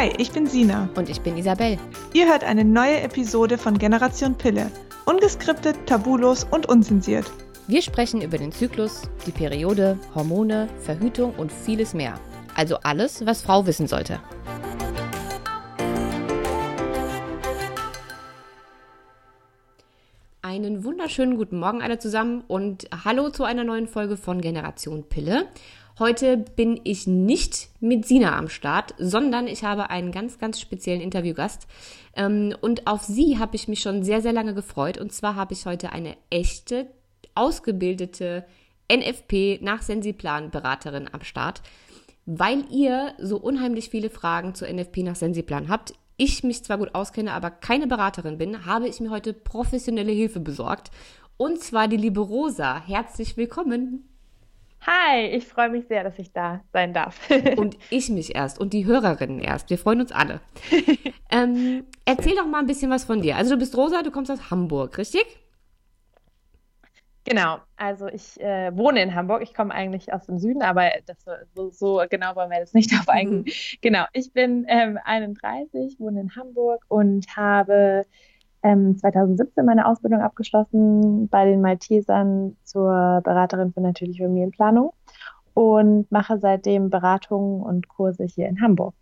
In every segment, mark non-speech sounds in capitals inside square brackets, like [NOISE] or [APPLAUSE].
Hi, ich bin Sina. Und ich bin Isabel. Ihr hört eine neue Episode von Generation Pille. Ungeskriptet, tabulos und unzensiert. Wir sprechen über den Zyklus, die Periode, Hormone, Verhütung und vieles mehr. Also alles, was Frau wissen sollte. Einen wunderschönen guten Morgen alle zusammen und hallo zu einer neuen Folge von Generation Pille. Heute bin ich nicht mit Sina am Start, sondern ich habe einen ganz, ganz speziellen Interviewgast. Ähm, und auf sie habe ich mich schon sehr, sehr lange gefreut. Und zwar habe ich heute eine echte, ausgebildete NFP nach Sensiplan Beraterin am Start. Weil ihr so unheimlich viele Fragen zur NFP nach Sensiplan habt, ich mich zwar gut auskenne, aber keine Beraterin bin, habe ich mir heute professionelle Hilfe besorgt. Und zwar die liebe Rosa. Herzlich willkommen. Hi, ich freue mich sehr, dass ich da sein darf. [LAUGHS] und ich mich erst und die Hörerinnen erst. Wir freuen uns alle. [LAUGHS] ähm, erzähl doch mal ein bisschen was von dir. Also du bist Rosa, du kommst aus Hamburg, richtig? Genau, also ich äh, wohne in Hamburg. Ich komme eigentlich aus dem Süden, aber das, so, so genau wollen wir jetzt nicht auf eingehen. Mhm. Genau, ich bin ähm, 31, wohne in Hamburg und habe ähm, 2017 meine Ausbildung abgeschlossen bei den Maltesern zur Beraterin für natürliche Familienplanung und mache seitdem Beratungen und Kurse hier in Hamburg.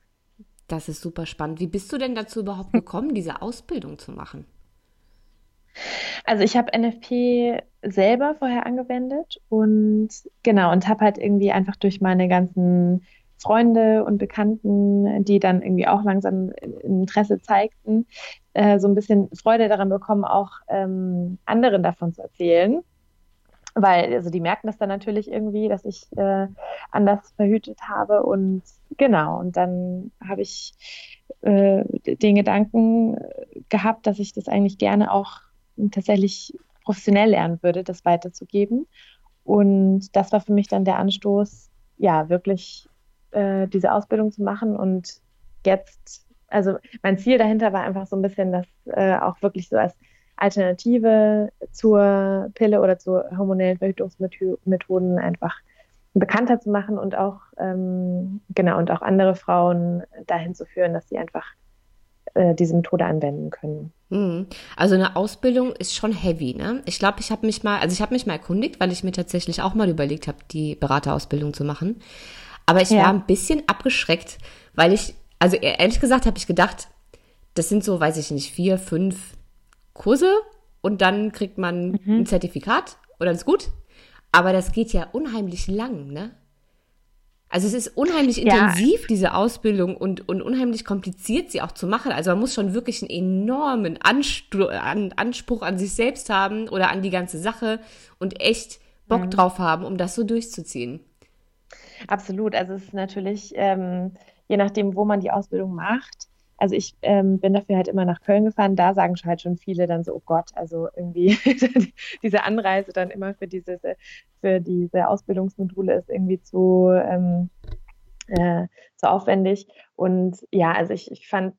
Das ist super spannend. Wie bist du denn dazu überhaupt [LAUGHS] gekommen, diese Ausbildung zu machen? Also ich habe NFP selber vorher angewendet und genau und habe halt irgendwie einfach durch meine ganzen Freunde und Bekannten, die dann irgendwie auch langsam Interesse zeigten, äh, so ein bisschen Freude daran bekommen, auch ähm, anderen davon zu erzählen. Weil, also die merken das dann natürlich irgendwie, dass ich äh, anders verhütet habe. Und genau, und dann habe ich äh, den Gedanken gehabt, dass ich das eigentlich gerne auch tatsächlich professionell lernen würde, das weiterzugeben. Und das war für mich dann der Anstoß, ja, wirklich äh, diese Ausbildung zu machen und jetzt, also mein Ziel dahinter war einfach so ein bisschen, das äh, auch wirklich so als Alternative zur Pille oder zu hormonellen Verhütungsmethoden einfach bekannter zu machen und auch ähm, genau und auch andere Frauen dahin zu führen, dass sie einfach äh, diese Methode anwenden können. Mhm. Also eine Ausbildung ist schon heavy, ne? Ich glaube, ich habe mich mal, also ich habe mich mal erkundigt, weil ich mir tatsächlich auch mal überlegt habe, die Beraterausbildung zu machen. Aber ich ja. war ein bisschen abgeschreckt, weil ich, also e-, ehrlich gesagt habe ich gedacht, das sind so, weiß ich nicht, vier, fünf Kurse und dann kriegt man mhm. ein Zertifikat oder ist gut. Aber das geht ja unheimlich lang, ne? Also es ist unheimlich ja. intensiv, diese Ausbildung und, und unheimlich kompliziert, sie auch zu machen. Also man muss schon wirklich einen enormen Anspruch an, Anspruch an sich selbst haben oder an die ganze Sache und echt Bock mhm. drauf haben, um das so durchzuziehen. Absolut. Also es ist natürlich, ähm, je nachdem, wo man die Ausbildung macht. Also ich ähm, bin dafür halt immer nach Köln gefahren. Da sagen halt schon viele dann so, oh Gott, also irgendwie [LAUGHS] diese Anreise dann immer für diese, für diese Ausbildungsmodule ist irgendwie zu, ähm, äh, zu aufwendig. Und ja, also ich, ich fand,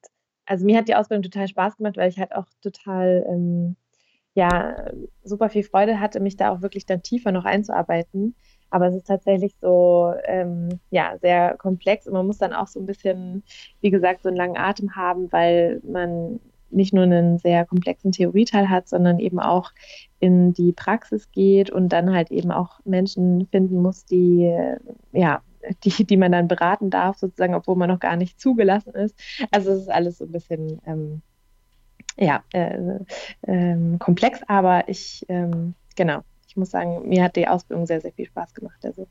also mir hat die Ausbildung total Spaß gemacht, weil ich halt auch total ähm, ja, super viel Freude hatte, mich da auch wirklich dann tiefer noch einzuarbeiten. Aber es ist tatsächlich so, ähm, ja, sehr komplex und man muss dann auch so ein bisschen, wie gesagt, so einen langen Atem haben, weil man nicht nur einen sehr komplexen Theorieteil hat, sondern eben auch in die Praxis geht und dann halt eben auch Menschen finden muss, die, ja, die, die man dann beraten darf, sozusagen, obwohl man noch gar nicht zugelassen ist. Also es ist alles so ein bisschen, ähm, ja, äh, äh, komplex, aber ich, ähm, genau, ich muss sagen, mir hat die Ausbildung sehr, sehr viel Spaß gemacht. Also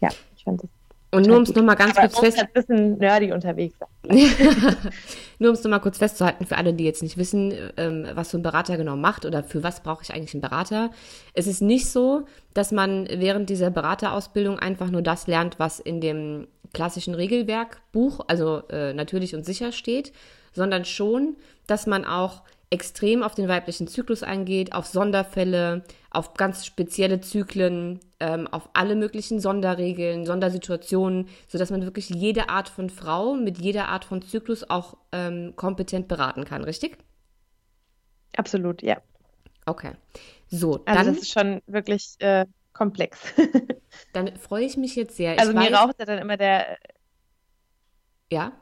ja, ich fand das. Und nur um es nochmal ganz Aber kurz fest... ein bisschen nerdy unterwegs [LAUGHS] nur um es nochmal kurz festzuhalten, für alle, die jetzt nicht wissen, ähm, was so ein Berater genau macht oder für was brauche ich eigentlich einen Berater. Es ist nicht so, dass man während dieser Beraterausbildung einfach nur das lernt, was in dem klassischen Regelwerkbuch, also äh, natürlich und sicher steht, sondern schon, dass man auch extrem auf den weiblichen Zyklus eingeht, auf Sonderfälle, auf ganz spezielle Zyklen, ähm, auf alle möglichen Sonderregeln, Sondersituationen, sodass man wirklich jede Art von Frau mit jeder Art von Zyklus auch ähm, kompetent beraten kann, richtig? Absolut, ja. Okay. So, also dann, das ist schon wirklich äh, komplex. [LAUGHS] dann freue ich mich jetzt sehr. Also ich mir weiß, raucht ja dann immer der. Ja?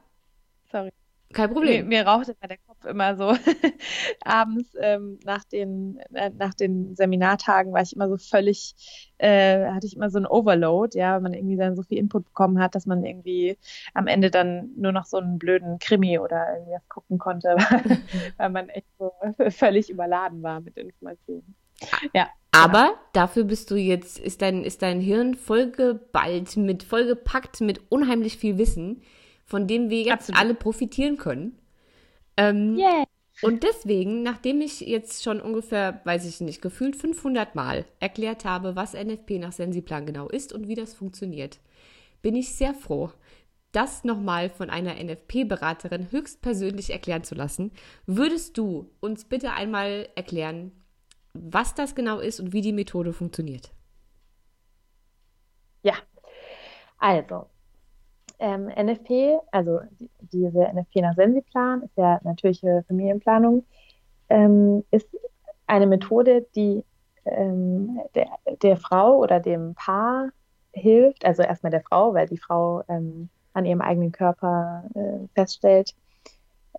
Sorry. Kein Problem. Mir, mir rauchte der Kopf immer so. [LAUGHS] Abends ähm, nach, den, äh, nach den Seminartagen war ich immer so völlig, äh, hatte ich immer so ein Overload, ja, weil man irgendwie dann so viel Input bekommen hat, dass man irgendwie am Ende dann nur noch so einen blöden Krimi oder irgendwas gucken konnte, [LAUGHS] weil man echt so [LAUGHS] völlig überladen war mit Informationen. Ja. Aber dafür bist du jetzt, ist dein, ist dein Hirn vollgeballt mit, vollgepackt mit unheimlich viel Wissen von dem wir jetzt Absolut. alle profitieren können. Ähm, yeah. Und deswegen, nachdem ich jetzt schon ungefähr, weiß ich nicht, gefühlt 500 Mal erklärt habe, was NFP nach Sensiplan genau ist und wie das funktioniert, bin ich sehr froh, das nochmal von einer NFP-Beraterin höchstpersönlich erklären zu lassen. Würdest du uns bitte einmal erklären, was das genau ist und wie die Methode funktioniert? Ja, also ähm, NFP, also die, diese NFP nach Sensiplan, ist ja natürliche Familienplanung, ähm, ist eine Methode, die ähm, der, der, Frau oder dem Paar hilft, also erstmal der Frau, weil die Frau ähm, an ihrem eigenen Körper äh, feststellt,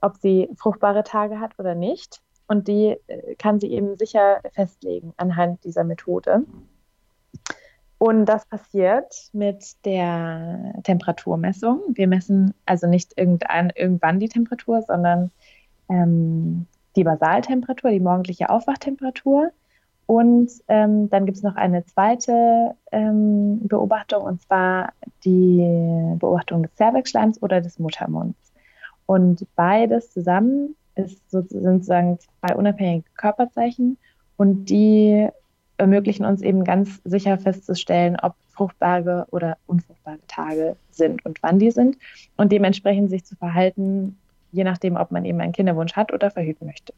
ob sie fruchtbare Tage hat oder nicht. Und die äh, kann sie eben sicher festlegen anhand dieser Methode. Und das passiert mit der Temperaturmessung. Wir messen also nicht irgendein, irgendwann die Temperatur, sondern ähm, die Basaltemperatur, die morgendliche Aufwachtemperatur. Und ähm, dann gibt es noch eine zweite ähm, Beobachtung, und zwar die Beobachtung des Zervixschleims oder des Muttermunds. Und beides zusammen ist sozusagen zwei unabhängige Körperzeichen und die ermöglichen uns eben ganz sicher festzustellen, ob fruchtbare oder unfruchtbare Tage sind und wann die sind und dementsprechend sich zu verhalten, je nachdem, ob man eben einen Kinderwunsch hat oder verhüten möchte.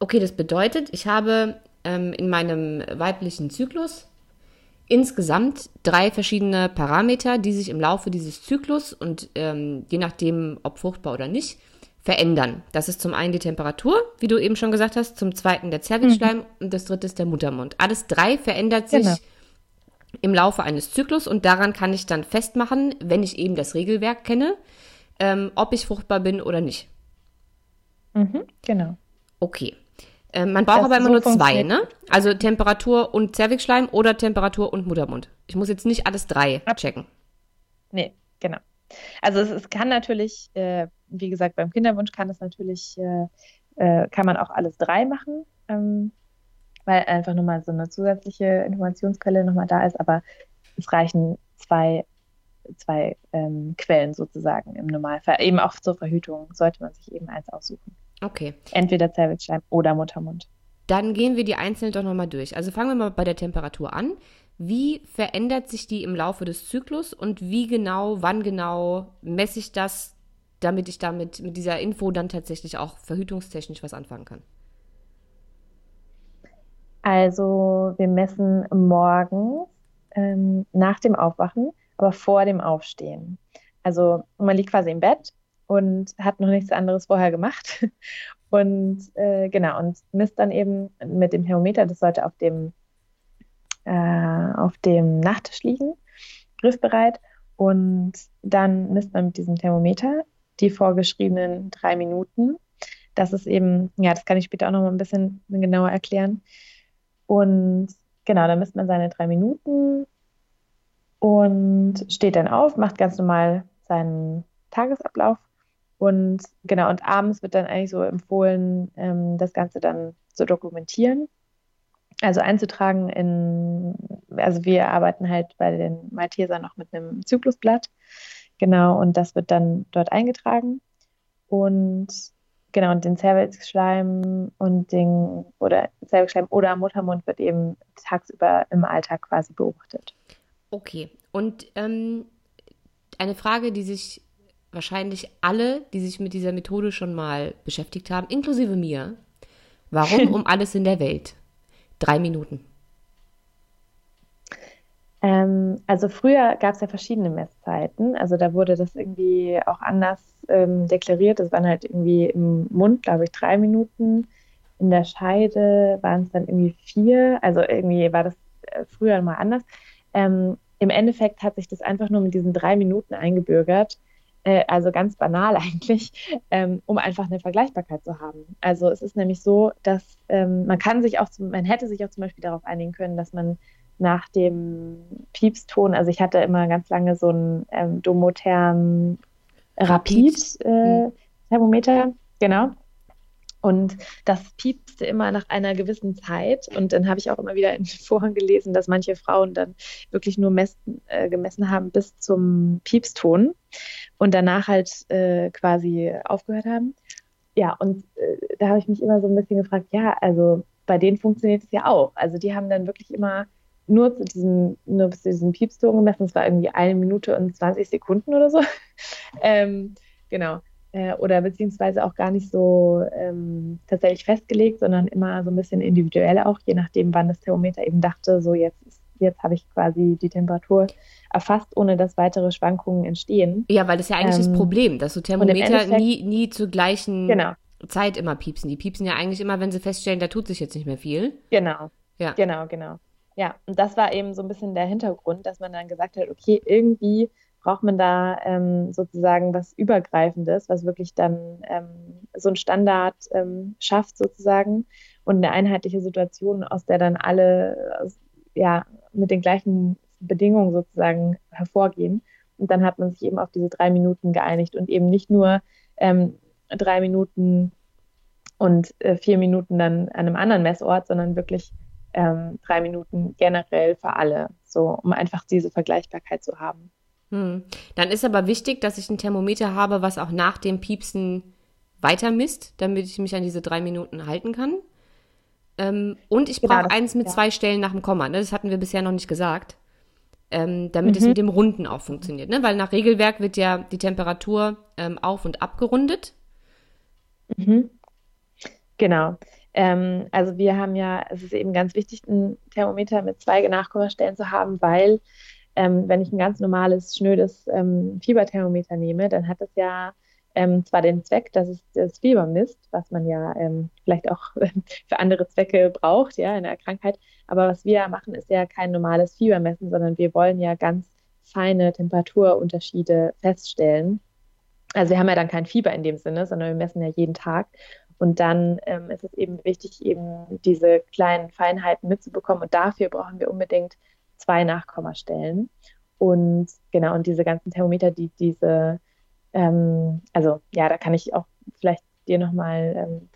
Okay, das bedeutet, ich habe ähm, in meinem weiblichen Zyklus insgesamt drei verschiedene Parameter, die sich im Laufe dieses Zyklus und ähm, je nachdem, ob fruchtbar oder nicht, verändern. Das ist zum einen die Temperatur, wie du eben schon gesagt hast, zum zweiten der Zervixschleim mhm. und das dritte ist der Muttermund. Alles drei verändert sich genau. im Laufe eines Zyklus und daran kann ich dann festmachen, wenn ich eben das Regelwerk kenne, ähm, ob ich fruchtbar bin oder nicht. Mhm, genau. Okay. Ähm, man braucht das aber immer so nur zwei, ne? Also Temperatur und Zervixschleim oder Temperatur und Muttermund. Ich muss jetzt nicht alles drei abchecken. Nee, genau. Also es, es kann natürlich, äh, wie gesagt, beim Kinderwunsch kann es natürlich, äh, äh, kann man auch alles drei machen, ähm, weil einfach nochmal so eine zusätzliche Informationsquelle nochmal da ist, aber es reichen zwei, zwei ähm, Quellen sozusagen im Normalfall. Eben auch zur Verhütung sollte man sich eben eins aussuchen. Okay. Entweder Zervixschleim oder Muttermund. Dann gehen wir die einzelnen doch nochmal durch. Also fangen wir mal bei der Temperatur an. Wie verändert sich die im Laufe des Zyklus und wie genau, wann genau messe ich das, damit ich damit mit dieser Info dann tatsächlich auch verhütungstechnisch was anfangen kann? Also wir messen morgens ähm, nach dem Aufwachen, aber vor dem Aufstehen. Also man liegt quasi im Bett und hat noch nichts anderes vorher gemacht. [LAUGHS] Und äh, genau, und misst dann eben mit dem Thermometer, das sollte auf dem äh, auf dem Nachttisch liegen, griffbereit. Und dann misst man mit diesem Thermometer die vorgeschriebenen drei Minuten. Das ist eben, ja, das kann ich später auch noch mal ein bisschen genauer erklären. Und genau, dann misst man seine drei Minuten und steht dann auf, macht ganz normal seinen Tagesablauf. Und genau, und abends wird dann eigentlich so empfohlen, ähm, das Ganze dann zu dokumentieren also einzutragen in, also wir arbeiten halt bei den Malteser noch mit einem Zyklusblatt. Genau, und das wird dann dort eingetragen. Und genau, und den Zervixschleim und den, oder Zervixschleim oder Muttermund wird eben tagsüber im Alltag quasi beobachtet. Okay, und ähm, eine Frage, die sich wahrscheinlich alle, die sich mit dieser Methode schon mal beschäftigt haben, inklusive mir, warum [LAUGHS] um alles in der Welt? Drei Minuten. Ähm, also früher gab es ja verschiedene Messzeiten. Also da wurde das irgendwie auch anders ähm, deklariert. Das waren halt irgendwie im Mund, glaube ich, drei Minuten. In der Scheide waren es dann irgendwie vier. Also irgendwie war das äh, früher mal anders. Ähm, Im Endeffekt hat sich das einfach nur mit diesen drei Minuten eingebürgert, äh, also ganz banal [LAUGHS] eigentlich, ähm, um einfach eine Vergleichbarkeit zu haben. Also es ist nämlich so, dass ähm, man kann sich auch, man hätte sich auch zum Beispiel darauf einigen können, dass man nach dem Piepston, also ich hatte immer ganz lange so ein ähm, Domotherm Rapid äh, hm. Thermometer, genau. Und das piepste immer nach einer gewissen Zeit. Und dann habe ich auch immer wieder in [LAUGHS] Foren gelesen, dass manche Frauen dann wirklich nur messen, äh, gemessen haben bis zum Piepston und danach halt äh, quasi aufgehört haben. Ja, und äh, da habe ich mich immer so ein bisschen gefragt, ja, also bei denen funktioniert es ja auch. Also die haben dann wirklich immer nur zu diesem, nur bis zu diesem Piepston gemessen. Es war irgendwie eine Minute und 20 Sekunden oder so. [LAUGHS] ähm, genau äh, oder beziehungsweise auch gar nicht so ähm, tatsächlich festgelegt, sondern immer so ein bisschen individuell auch, je nachdem, wann das Thermometer eben dachte, so jetzt, jetzt habe ich quasi die Temperatur erfasst, ohne dass weitere Schwankungen entstehen. Ja, weil das ja eigentlich ähm, das Problem, dass so Thermometer nie, nie zur gleichen genau. Zeit immer piepsen. Die piepsen ja eigentlich immer, wenn sie feststellen, da tut sich jetzt nicht mehr viel. Genau. Ja. Genau, genau. Ja, und das war eben so ein bisschen der Hintergrund, dass man dann gesagt hat, okay, irgendwie braucht man da ähm, sozusagen was Übergreifendes, was wirklich dann ähm, so einen Standard ähm, schafft sozusagen und eine einheitliche Situation, aus der dann alle ja mit den gleichen Bedingungen sozusagen hervorgehen. Und dann hat man sich eben auf diese drei Minuten geeinigt und eben nicht nur ähm, drei Minuten und äh, vier Minuten dann an einem anderen Messort, sondern wirklich ähm, drei Minuten generell für alle, so um einfach diese Vergleichbarkeit zu haben. Hm. Dann ist aber wichtig, dass ich ein Thermometer habe, was auch nach dem Piepsen weiter misst, damit ich mich an diese drei Minuten halten kann. Ähm, und ich genau, brauche eins mit ja. zwei Stellen nach dem Komma. Ne? Das hatten wir bisher noch nicht gesagt. Ähm, damit mhm. es mit dem Runden auch funktioniert. Ne? Weil nach Regelwerk wird ja die Temperatur ähm, auf- und abgerundet. Mhm. Genau. Ähm, also wir haben ja, es ist eben ganz wichtig, ein Thermometer mit zwei Nachkommastellen zu haben, weil ähm, wenn ich ein ganz normales, schnödes ähm, Fieberthermometer nehme, dann hat es ja ähm, zwar den Zweck, dass es das Fieber misst, was man ja ähm, vielleicht auch [LAUGHS] für andere Zwecke braucht, ja, in der Krankheit. Aber was wir machen, ist ja kein normales Fiebermessen, sondern wir wollen ja ganz feine Temperaturunterschiede feststellen. Also wir haben ja dann kein Fieber in dem Sinne, sondern wir messen ja jeden Tag. Und dann ähm, ist es eben wichtig, eben diese kleinen Feinheiten mitzubekommen. Und dafür brauchen wir unbedingt zwei Nachkommastellen. Und genau, und diese ganzen Thermometer, die diese, ähm, also ja, da kann ich auch vielleicht dir nochmal ähm,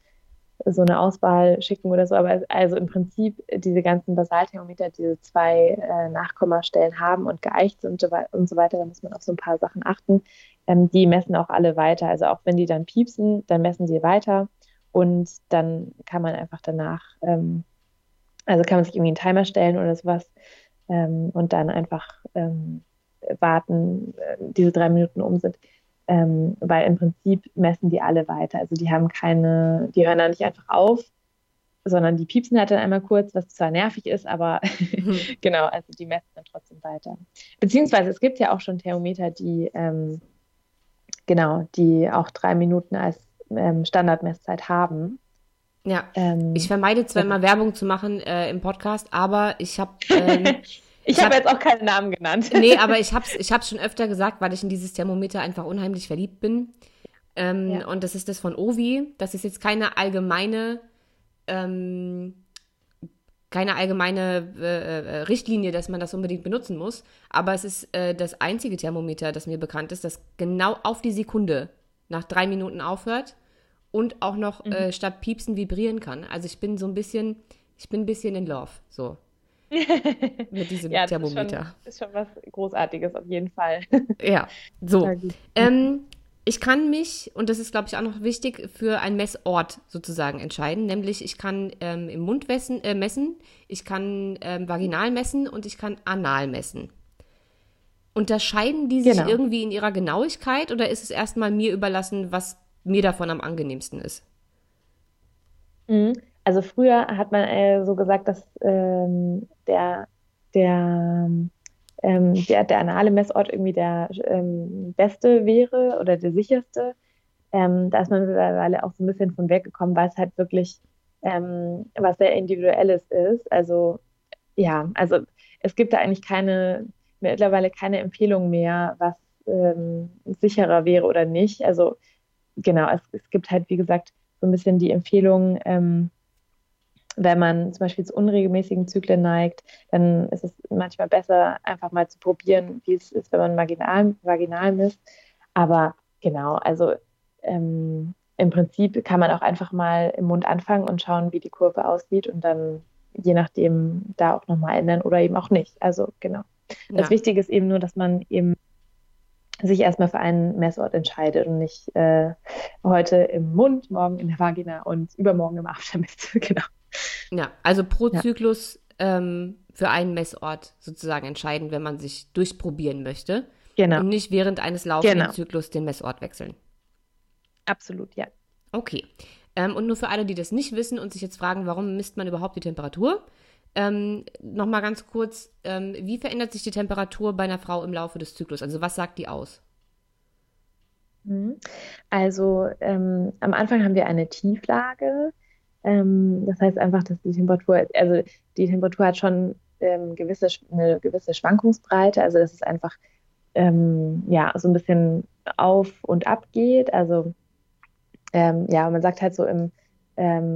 so eine Auswahl schicken oder so, aber also im Prinzip diese ganzen Basalthermometer, diese zwei äh, Nachkommastellen haben und geeicht sind und so weiter, da muss man auf so ein paar Sachen achten. Ähm, die messen auch alle weiter. Also auch wenn die dann piepsen, dann messen sie weiter und dann kann man einfach danach, ähm, also kann man sich irgendwie einen Timer stellen oder sowas, ähm, und dann einfach ähm, warten, äh, diese drei Minuten um sind. Ähm, weil im Prinzip messen die alle weiter. Also die haben keine, die hören da nicht einfach auf, sondern die piepsen halt dann einmal kurz, was zwar nervig ist, aber mhm. [LAUGHS] genau, also die messen dann trotzdem weiter. Beziehungsweise es gibt ja auch schon Thermometer, die ähm, genau, die auch drei Minuten als ähm, Standardmesszeit haben. Ja, ähm, ich vermeide zwar immer Werbung zu machen äh, im Podcast, aber ich habe ähm, [LAUGHS] Ich habe hab, jetzt auch keinen Namen genannt. [LAUGHS] nee, aber ich [LAUGHS] habe es ich hab's schon öfter gesagt, weil ich in dieses Thermometer einfach unheimlich verliebt bin. Ähm, ja. Und das ist das von Ovi. Das ist jetzt keine allgemeine, ähm, keine allgemeine äh, äh, Richtlinie, dass man das unbedingt benutzen muss. Aber es ist äh, das einzige Thermometer, das mir bekannt ist, das genau auf die Sekunde nach drei Minuten aufhört und auch noch mhm. äh, statt piepsen vibrieren kann. Also ich bin so ein bisschen, ich bin ein bisschen in Love, so. [LAUGHS] mit diesem ja, Thermometer. Ist schon, ist schon was Großartiges auf jeden Fall. [LAUGHS] ja, so. Ähm, ich kann mich, und das ist, glaube ich, auch noch wichtig, für einen Messort sozusagen entscheiden. Nämlich, ich kann ähm, im Mund messen, äh, messen, ich kann ähm, vaginal messen und ich kann anal messen. Unterscheiden die sich genau. irgendwie in ihrer Genauigkeit oder ist es erstmal mir überlassen, was mir davon am angenehmsten ist. Mhm. Also früher hat man äh, so gesagt, dass ähm, der, der, ähm, der, der anale Messort irgendwie der ähm, beste wäre oder der sicherste. Ähm, da ist man mittlerweile auch so ein bisschen von weggekommen, weil es halt wirklich ähm, was sehr Individuelles ist. Also ja, also es gibt da eigentlich keine, mittlerweile keine Empfehlung mehr, was ähm, sicherer wäre oder nicht. Also genau, es, es gibt halt, wie gesagt, so ein bisschen die Empfehlung, ähm, wenn man zum Beispiel zu unregelmäßigen Zyklen neigt, dann ist es manchmal besser, einfach mal zu probieren, wie es ist, wenn man vaginal, vaginal misst. Aber genau, also ähm, im Prinzip kann man auch einfach mal im Mund anfangen und schauen, wie die Kurve aussieht und dann je nachdem da auch nochmal ändern oder eben auch nicht. Also genau. Ja. Das Wichtige ist eben nur, dass man eben sich erstmal für einen Messort entscheidet und nicht äh, heute im Mund, morgen in der Vagina und übermorgen im Aftermist. [LAUGHS] genau. Ja, also pro ja. Zyklus ähm, für einen Messort sozusagen entscheiden, wenn man sich durchprobieren möchte. Genau. Und nicht während eines laufenden genau. Zyklus den Messort wechseln. Absolut, ja. Okay. Ähm, und nur für alle, die das nicht wissen und sich jetzt fragen, warum misst man überhaupt die Temperatur? Ähm, Nochmal ganz kurz, ähm, wie verändert sich die Temperatur bei einer Frau im Laufe des Zyklus? Also was sagt die aus? Mhm. Also ähm, am Anfang haben wir eine Tieflage. Ähm, das heißt einfach, dass die Temperatur, also die Temperatur hat schon ähm, gewisse, eine gewisse Schwankungsbreite. Also dass es einfach ähm, ja so ein bisschen auf und ab geht. Also ja, man sagt halt so im,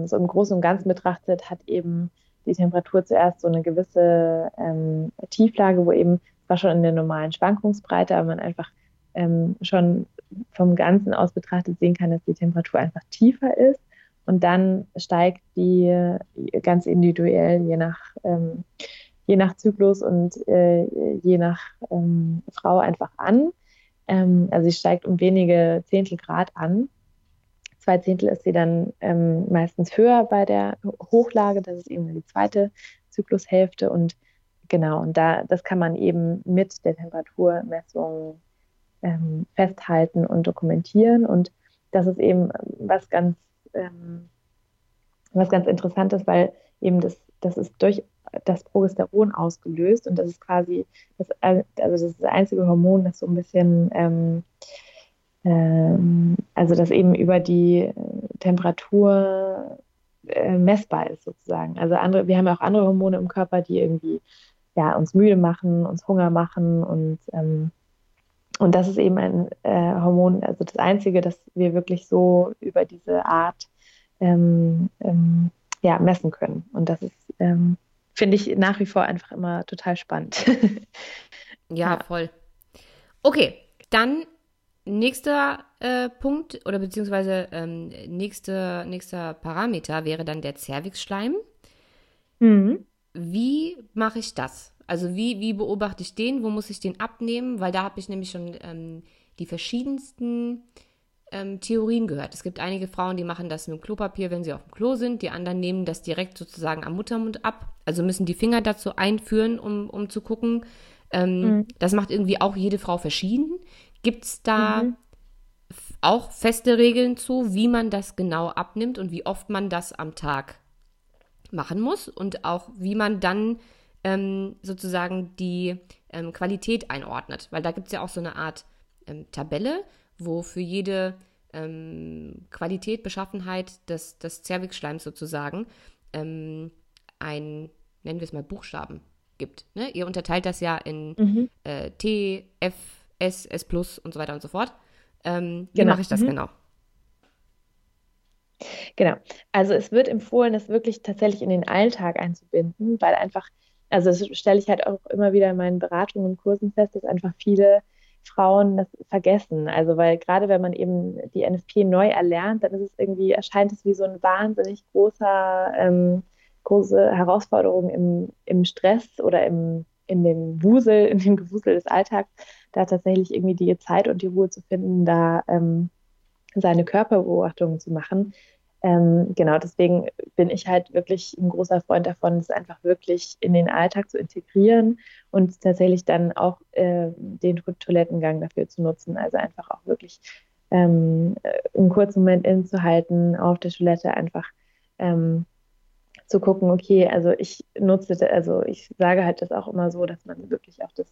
so im Großen und Ganzen betrachtet hat eben die Temperatur zuerst so eine gewisse ähm, Tieflage, wo eben war schon in der normalen Schwankungsbreite, aber man einfach ähm, schon vom Ganzen aus betrachtet sehen kann, dass die Temperatur einfach tiefer ist. Und dann steigt die ganz individuell je nach, ähm, je nach Zyklus und äh, je nach ähm, Frau einfach an. Ähm, also sie steigt um wenige Zehntel Grad an zwei Zehntel ist sie dann ähm, meistens höher bei der Hochlage. Das ist eben die zweite Zyklushälfte. Und genau, und da, das kann man eben mit der Temperaturmessung ähm, festhalten und dokumentieren. Und das ist eben was ganz, ähm, was ganz Interessantes, weil eben das, das ist durch das Progesteron ausgelöst und das ist quasi das, also das, ist das einzige Hormon, das so ein bisschen ähm, ähm, also dass eben über die äh, Temperatur äh, messbar ist sozusagen. Also andere, wir haben ja auch andere Hormone im Körper, die irgendwie ja, uns müde machen, uns Hunger machen und ähm, und das ist eben ein äh, Hormon, also das einzige, das wir wirklich so über diese Art ähm, ähm, ja, messen können. Und das ist, ähm, finde ich, nach wie vor einfach immer total spannend. [LAUGHS] ja, ja, voll. Okay, dann Nächster äh, Punkt oder beziehungsweise ähm, nächste, nächster Parameter wäre dann der Cervixschleim. Mhm. Wie mache ich das? Also wie, wie beobachte ich den? Wo muss ich den abnehmen? Weil da habe ich nämlich schon ähm, die verschiedensten ähm, Theorien gehört. Es gibt einige Frauen, die machen das mit dem Klopapier, wenn sie auf dem Klo sind. Die anderen nehmen das direkt sozusagen am Muttermund ab. Also müssen die Finger dazu einführen, um, um zu gucken. Ähm, mhm. Das macht irgendwie auch jede Frau verschieden. Gibt es da mhm. auch feste Regeln zu, wie man das genau abnimmt und wie oft man das am Tag machen muss und auch wie man dann ähm, sozusagen die ähm, Qualität einordnet? Weil da gibt es ja auch so eine Art ähm, Tabelle, wo für jede ähm, Qualität, Beschaffenheit des, des Zervixschleims sozusagen ähm, ein, nennen wir es mal Buchstaben gibt. Ne? Ihr unterteilt das ja in mhm. äh, T, F, S, S Plus und so weiter und so fort. Ähm, wie genau. mache ich das mhm. genau? Genau. Also es wird empfohlen, das wirklich tatsächlich in den Alltag einzubinden, weil einfach, also das stelle ich halt auch immer wieder in meinen Beratungen und Kursen fest, dass einfach viele Frauen das vergessen. Also weil gerade wenn man eben die NFP neu erlernt, dann ist es irgendwie, erscheint es wie so ein wahnsinnig großer, ähm, große Herausforderung im, im Stress oder im, in dem Wusel, in dem Gewusel des Alltags, da tatsächlich irgendwie die Zeit und die Ruhe zu finden, da ähm, seine Körperbeobachtungen zu machen. Ähm, genau, deswegen bin ich halt wirklich ein großer Freund davon, es einfach wirklich in den Alltag zu integrieren und tatsächlich dann auch äh, den Toilettengang dafür zu nutzen. Also einfach auch wirklich ähm, einen kurzen Moment innezuhalten, auf der Toilette einfach ähm, zu gucken, okay, also ich nutze, also ich sage halt das auch immer so, dass man wirklich auch das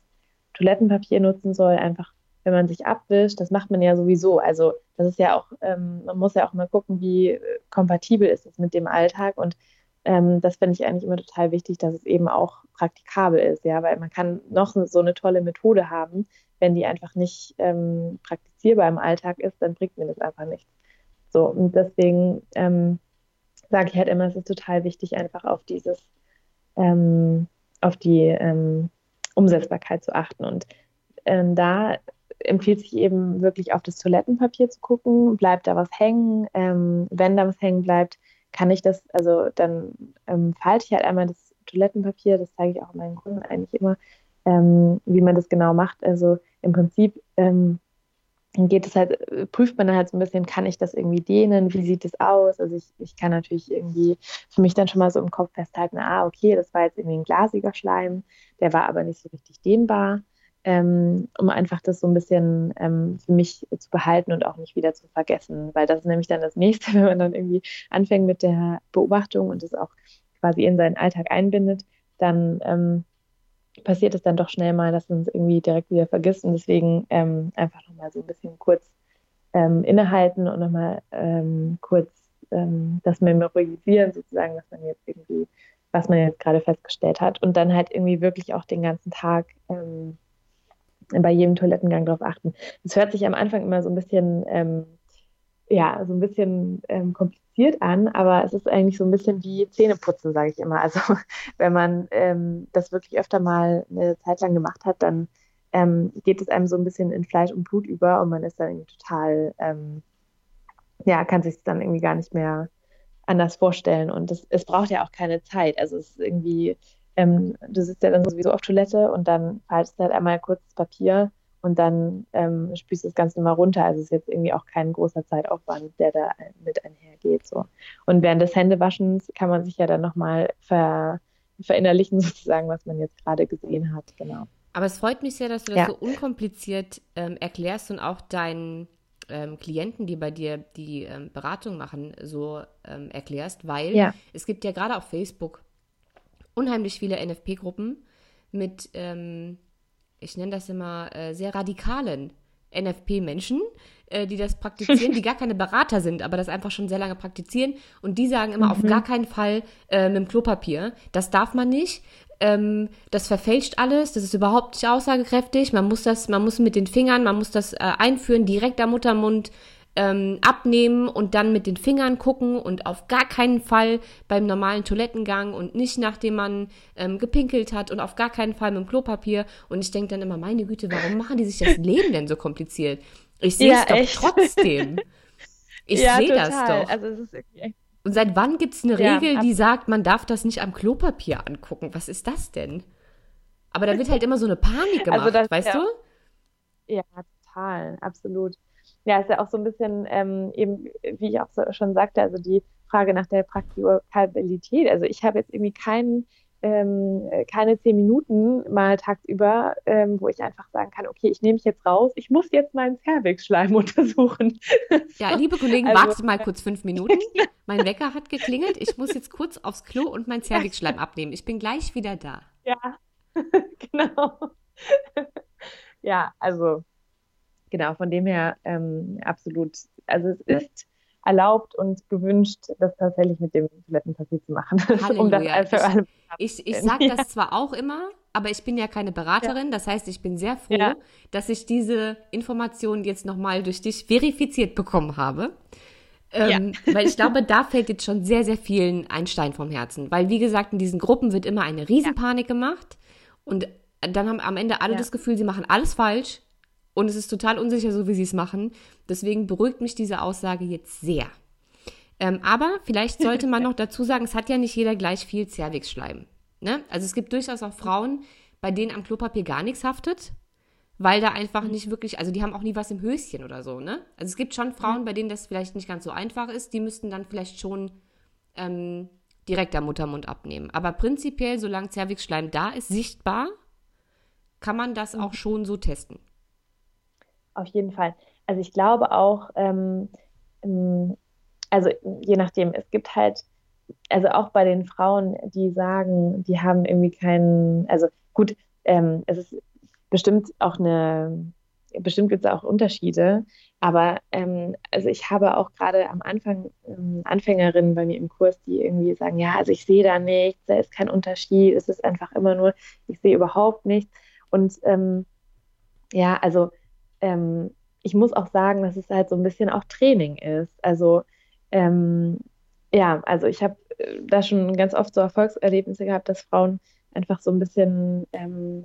Toilettenpapier nutzen soll, einfach wenn man sich abwischt, das macht man ja sowieso. Also das ist ja auch, ähm, man muss ja auch mal gucken, wie äh, kompatibel ist es mit dem Alltag. Und ähm, das finde ich eigentlich immer total wichtig, dass es eben auch praktikabel ist, ja, weil man kann noch so eine tolle Methode haben. wenn die einfach nicht ähm, praktizierbar im Alltag ist, dann bringt mir das einfach nichts. So, und deswegen ähm, sage ich halt immer, es ist total wichtig, einfach auf dieses, ähm, auf die ähm, Umsetzbarkeit zu achten. Und ähm, da empfiehlt sich eben wirklich auf das Toilettenpapier zu gucken, bleibt da was hängen, ähm, wenn da was hängen bleibt, kann ich das, also dann ähm, falte ich halt einmal das Toilettenpapier, das zeige ich auch meinen Kunden eigentlich immer, ähm, wie man das genau macht. Also im Prinzip ähm, geht es halt, prüft man dann halt so ein bisschen, kann ich das irgendwie dehnen, wie sieht es aus? Also ich, ich kann natürlich irgendwie für mich dann schon mal so im Kopf festhalten, ah, okay, das war jetzt irgendwie ein glasiger Schleim, der war aber nicht so richtig dehnbar ähm, um einfach das so ein bisschen ähm, für mich zu behalten und auch nicht wieder zu vergessen. Weil das ist nämlich dann das nächste, [LAUGHS] wenn man dann irgendwie anfängt mit der Beobachtung und es auch quasi in seinen Alltag einbindet, dann ähm, passiert es dann doch schnell mal, dass man es irgendwie direkt wieder vergisst. Und deswegen ähm, einfach nochmal so ein bisschen kurz ähm, innehalten und nochmal ähm, kurz ähm, das memorisieren, sozusagen, was man jetzt irgendwie, was man jetzt gerade festgestellt hat. Und dann halt irgendwie wirklich auch den ganzen Tag ähm, bei jedem Toilettengang darauf achten. Es hört sich am Anfang immer so ein bisschen, ähm, ja, so ein bisschen ähm, kompliziert an, aber es ist eigentlich so ein bisschen wie Zähneputzen, sage ich immer. Also [LAUGHS] wenn man ähm, das wirklich öfter mal eine Zeit lang gemacht hat, dann ähm, geht es einem so ein bisschen in Fleisch und Blut über und man ist dann irgendwie total, ähm, ja, kann sich dann irgendwie gar nicht mehr anders vorstellen. Und das, es braucht ja auch keine Zeit. Also es ist irgendwie ähm, du sitzt ja dann sowieso auf Toilette und dann faltest du halt einmal kurz Papier und dann ähm, spülst du das Ganze mal runter. Also es ist jetzt irgendwie auch kein großer Zeitaufwand, der da mit einhergeht. So. Und während des Händewaschens kann man sich ja dann nochmal ver, verinnerlichen, [LAUGHS] sozusagen, was man jetzt gerade gesehen hat. Genau. Aber es freut mich sehr, dass du das ja. so unkompliziert ähm, erklärst und auch deinen ähm, Klienten, die bei dir die ähm, Beratung machen, so ähm, erklärst, weil ja. es gibt ja gerade auf Facebook unheimlich viele NFP-Gruppen mit, ähm, ich nenne das immer, äh, sehr radikalen NFP-Menschen, äh, die das praktizieren, die gar keine Berater sind, aber das einfach schon sehr lange praktizieren. Und die sagen immer, mhm. auf gar keinen Fall äh, mit dem Klopapier. Das darf man nicht. Ähm, das verfälscht alles, das ist überhaupt nicht aussagekräftig. Man muss das, man muss mit den Fingern, man muss das äh, einführen, direkt am Muttermund ähm, abnehmen und dann mit den Fingern gucken und auf gar keinen Fall beim normalen Toilettengang und nicht nachdem man ähm, gepinkelt hat und auf gar keinen Fall mit dem Klopapier. Und ich denke dann immer, meine Güte, warum machen die sich das Leben denn so kompliziert? Ich sehe es ja, doch echt. trotzdem. [LAUGHS] Ich ja, sehe das doch. Also es ist echt und seit wann gibt es eine ja, Regel, die sagt, man darf das nicht am Klopapier angucken? Was ist das denn? Aber da wird halt [LAUGHS] immer so eine Panik also gemacht, also das, weißt ja, du? Ja, total, absolut ja, ist ja auch so ein bisschen ähm, eben, wie ich auch so schon sagte, also die Frage nach der Praktikabilität. Also ich habe jetzt irgendwie keinen ähm, keine zehn Minuten mal tagsüber, ähm, wo ich einfach sagen kann, okay, ich nehme mich jetzt raus, ich muss jetzt meinen Cervix-Schleim untersuchen. [LAUGHS] Ja, liebe Kollegen, also, wartet mal kurz fünf Minuten. [LAUGHS] Mein Wecker hat geklingelt, ich muss jetzt kurz aufs Klo und meinen Cervix-Schleim abnehmen. Ich bin gleich wieder da. Ja, [LAUGHS] genau. ja, also genau, von dem her ähm, absolut. Also es ist erlaubt und gewünscht, das tatsächlich mit dem Toilettenpapier zu machen. [LAUGHS] um das für alle ich, ich, sage das zwar auch immer, aber ich bin ja keine Beraterin. Ja. Das heißt, ich bin sehr froh, ja. dass ich diese Informationen jetzt nochmal durch dich verifiziert bekommen habe. Ähm, ja. weil ich glaube, da fällt jetzt schon sehr, sehr vielen ein Stein vom Herzen. Weil, wie gesagt, in diesen Gruppen wird immer eine Riesenpanik gemacht und dann haben am Ende alle das Gefühl, sie machen alles falsch und es ist total unsicher, so wie sie es machen. Deswegen beruhigt mich diese Aussage jetzt sehr. Ähm, aber vielleicht sollte man [LAUGHS] noch dazu sagen, es hat ja nicht jeder gleich viel Cervixschleim. Ne? Also es gibt durchaus auch Frauen, bei denen am Klopapier gar nichts haftet, weil da einfach nicht wirklich, also die haben auch nie was im Höschen oder so. Ne? Also es gibt schon Frauen, bei denen das vielleicht nicht ganz so einfach ist, die müssten dann vielleicht schon ähm, direkt am Muttermund abnehmen. Aber prinzipiell, solange Cervixschleim da ist, sichtbar, kann man das auch schon so testen auf jeden Fall. Also ich glaube auch, ähm, ähm, also je nachdem, es gibt halt, also auch bei den Frauen, die sagen, die haben irgendwie keinen, also gut, ähm, es ist bestimmt auch eine, bestimmt gibt es auch Unterschiede, aber ähm, also ich habe auch gerade am Anfang ähm, Anfängerinnen bei mir im Kurs, die irgendwie sagen, ja, also ich sehe da nichts, da ist kein Unterschied, es ist einfach immer nur, ich sehe überhaupt nichts. Und ähm, ja, also ähm, ich muss auch sagen, dass es halt so ein bisschen auch Training ist. Also ähm, ja, also ich habe äh, da schon ganz oft so Erfolgserlebnisse gehabt, dass Frauen einfach so ein bisschen, ähm,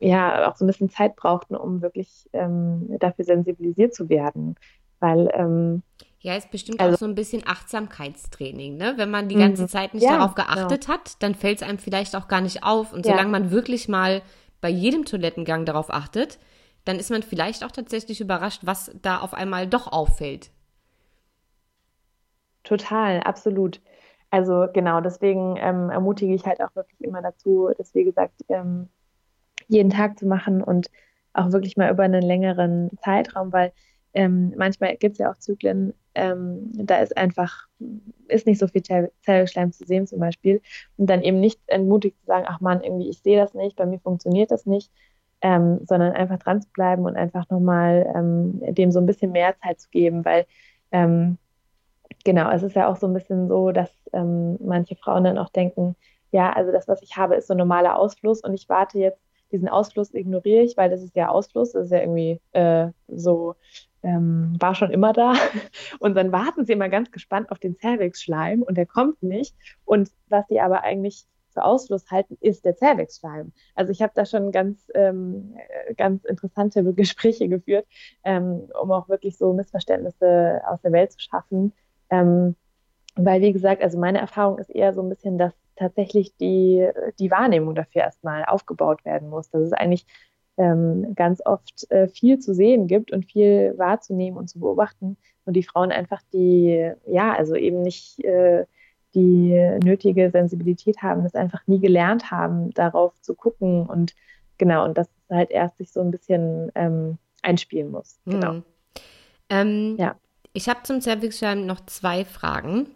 ja, auch so ein bisschen Zeit brauchten, um wirklich ähm, dafür sensibilisiert zu werden. Weil, ähm, ja, ist bestimmt also, auch so ein bisschen Achtsamkeitstraining, ne? Wenn man die ganze mhm. Zeit nicht ja, darauf geachtet genau. hat, dann fällt es einem vielleicht auch gar nicht auf. Und ja. solange man wirklich mal bei jedem Toilettengang darauf achtet, dann ist man vielleicht auch tatsächlich überrascht, was da auf einmal doch auffällt. Total, absolut. Also genau, deswegen ähm, ermutige ich halt auch wirklich immer dazu, das wie gesagt ähm, jeden Tag zu machen und auch wirklich mal über einen längeren Zeitraum, weil ähm, manchmal gibt es ja auch Zyklen, ähm, da ist einfach, ist nicht so viel Zellschleim zu sehen zum Beispiel und dann eben nicht entmutigt zu sagen, ach man, irgendwie ich sehe das nicht, bei mir funktioniert das nicht, ähm, sondern einfach dran zu bleiben und einfach nochmal ähm, dem so ein bisschen mehr Zeit zu geben, weil ähm, genau, es ist ja auch so ein bisschen so, dass ähm, manche Frauen dann auch denken, ja, also das, was ich habe, ist so ein normaler Ausfluss und ich warte jetzt, diesen Ausfluss ignoriere ich, weil das ist ja Ausfluss, das ist ja irgendwie äh, so, ähm, war schon immer da. [LAUGHS] Und dann warten sie immer ganz gespannt auf den Cervix-Schleim und der kommt nicht. Und was sie aber eigentlich für Ausfluss halten, ist der Cervix-Schleim. Also ich habe da schon ganz, ähm, ganz interessante [LAUGHS] Gespräche geführt, ähm, um auch wirklich so Missverständnisse aus der Welt zu schaffen, ähm, weil, wie gesagt, also meine Erfahrung ist eher so ein bisschen, dass tatsächlich die, die Wahrnehmung dafür erstmal aufgebaut werden muss. Dass es eigentlich ähm, ganz oft äh, viel zu sehen gibt und viel wahrzunehmen und zu beobachten und die Frauen einfach die, ja, also eben nicht äh, die nötige Sensibilität haben, das einfach nie gelernt haben, darauf zu gucken und genau, und das halt erst sich so ein bisschen ähm, einspielen muss. Genau. Hm. Ähm, ja. Ich habe zum Cervixschleim noch zwei Fragen.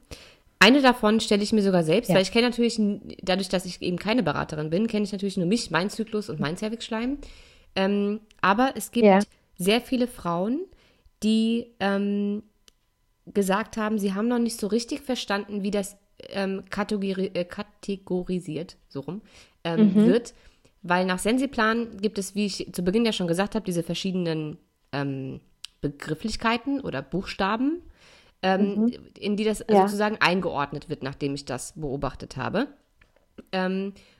Eine davon stelle ich mir sogar selbst, ja. weil ich kenne natürlich, dadurch, dass ich eben keine Beraterin bin, kenne ich natürlich nur mich, meinen Zyklus und mein Cervixschleim. Ähm, aber es gibt ja. sehr viele Frauen, die ähm, gesagt haben, sie haben noch nicht so richtig verstanden, wie das ähm, kategori äh, kategorisiert, so rum, ähm, mhm. wird. Weil nach Sensiplan gibt es, wie ich zu Beginn ja schon gesagt habe, diese verschiedenen ähm, Begrifflichkeiten oder Buchstaben, ähm, mhm. in die das ja. sozusagen eingeordnet wird, nachdem ich das beobachtet habe.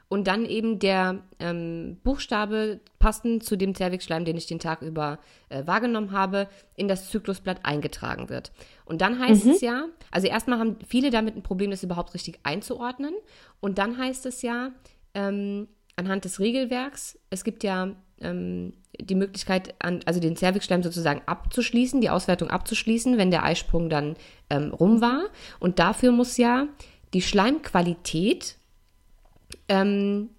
Und dann eben der ähm, Buchstabe passend zu dem Zervixschleim, den ich den Tag über äh, wahrgenommen habe, in das Zyklusblatt eingetragen wird. Und dann heißt mhm. es ja, also erstmal haben viele damit ein Problem, das überhaupt richtig einzuordnen. Und dann heißt es ja, ähm, anhand des Regelwerks, es gibt ja ähm, die Möglichkeit, an, also den Cervixschleim sozusagen abzuschließen, die Auswertung abzuschließen, wenn der Eisprung dann ähm, rum war. Und dafür muss ja die Schleimqualität ähm,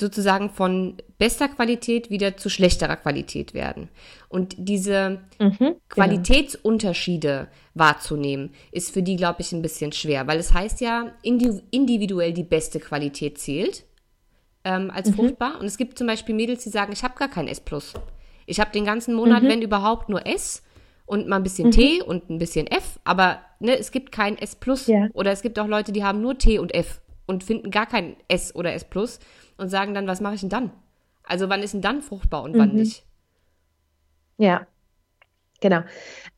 sozusagen von bester Qualität wieder zu schlechterer Qualität werden. Und diese mhm, genau. Qualitätsunterschiede wahrzunehmen, ist für die, glaube ich, ein bisschen schwer, weil es heißt ja, individuell die beste Qualität zählt ähm, als mhm. fruchtbar. Und es gibt zum Beispiel Mädels, die sagen, ich habe gar kein S+. Ich habe den ganzen Monat, mhm. wenn überhaupt, nur S und mal ein bisschen mhm. T und ein bisschen F, aber ne, es gibt kein S+. Ja. Oder es gibt auch Leute, die haben nur T und F und finden gar kein S oder S+, und sagen dann, was mache ich denn dann? Also wann ist denn dann fruchtbar und wann mhm. nicht? Ja, genau.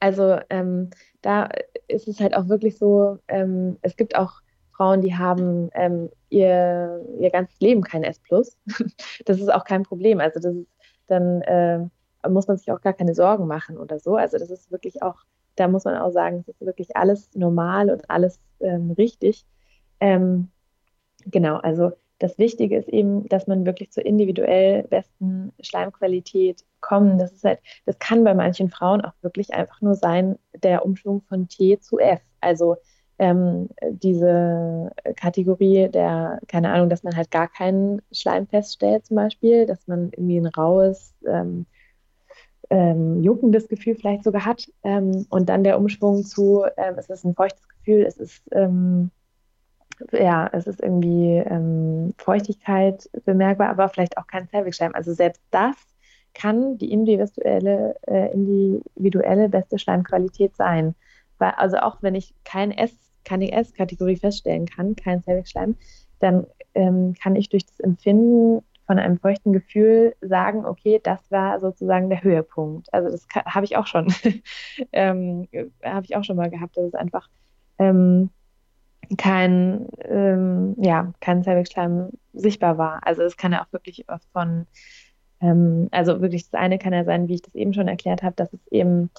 Also ähm, da ist es halt auch wirklich so, ähm, es gibt auch Frauen, die haben ähm, ihr, ihr ganzes Leben kein S+. [LAUGHS] das ist auch kein Problem. Also das ist, dann äh, muss man sich auch gar keine Sorgen machen oder so. Also das ist wirklich auch, da muss man auch sagen, es ist wirklich alles normal und alles ähm, richtig. Ähm, genau, also das Wichtige ist eben, dass man wirklich zur individuell besten Schleimqualität kommt. Das ist halt, das kann bei manchen Frauen auch wirklich einfach nur sein, der Umschwung von T zu F. Also ähm, diese Kategorie der, keine Ahnung, dass man halt gar keinen Schleim feststellt zum Beispiel, dass man irgendwie ein raues, ähm, ähm, juckendes Gefühl vielleicht sogar hat ähm, und dann der Umschwung zu, ähm, es ist ein feuchtes Gefühl, es ist ähm, ja, es ist irgendwie Feuchtigkeit bemerkbar, aber vielleicht auch kein Zervixschleim. Also selbst das kann die individuelle, äh, individuelle beste Schleimqualität sein. Weil, also auch wenn ich kein S keine S-Kategorie feststellen kann, kein Cervixschleim, dann ähm, kann ich durch das Empfinden von einem feuchten Gefühl sagen, okay, das war sozusagen der Höhepunkt. Also das habe ich auch schon, [LAUGHS] ähm, habe ich auch schon mal gehabt, dass es einfach ähm, kein, ähm, ja, kein Zervixschleim sichtbar war. Also es kann ja auch wirklich von, ähm, also wirklich das eine kann ja sein, wie ich das eben schon erklärt habe, dass es eben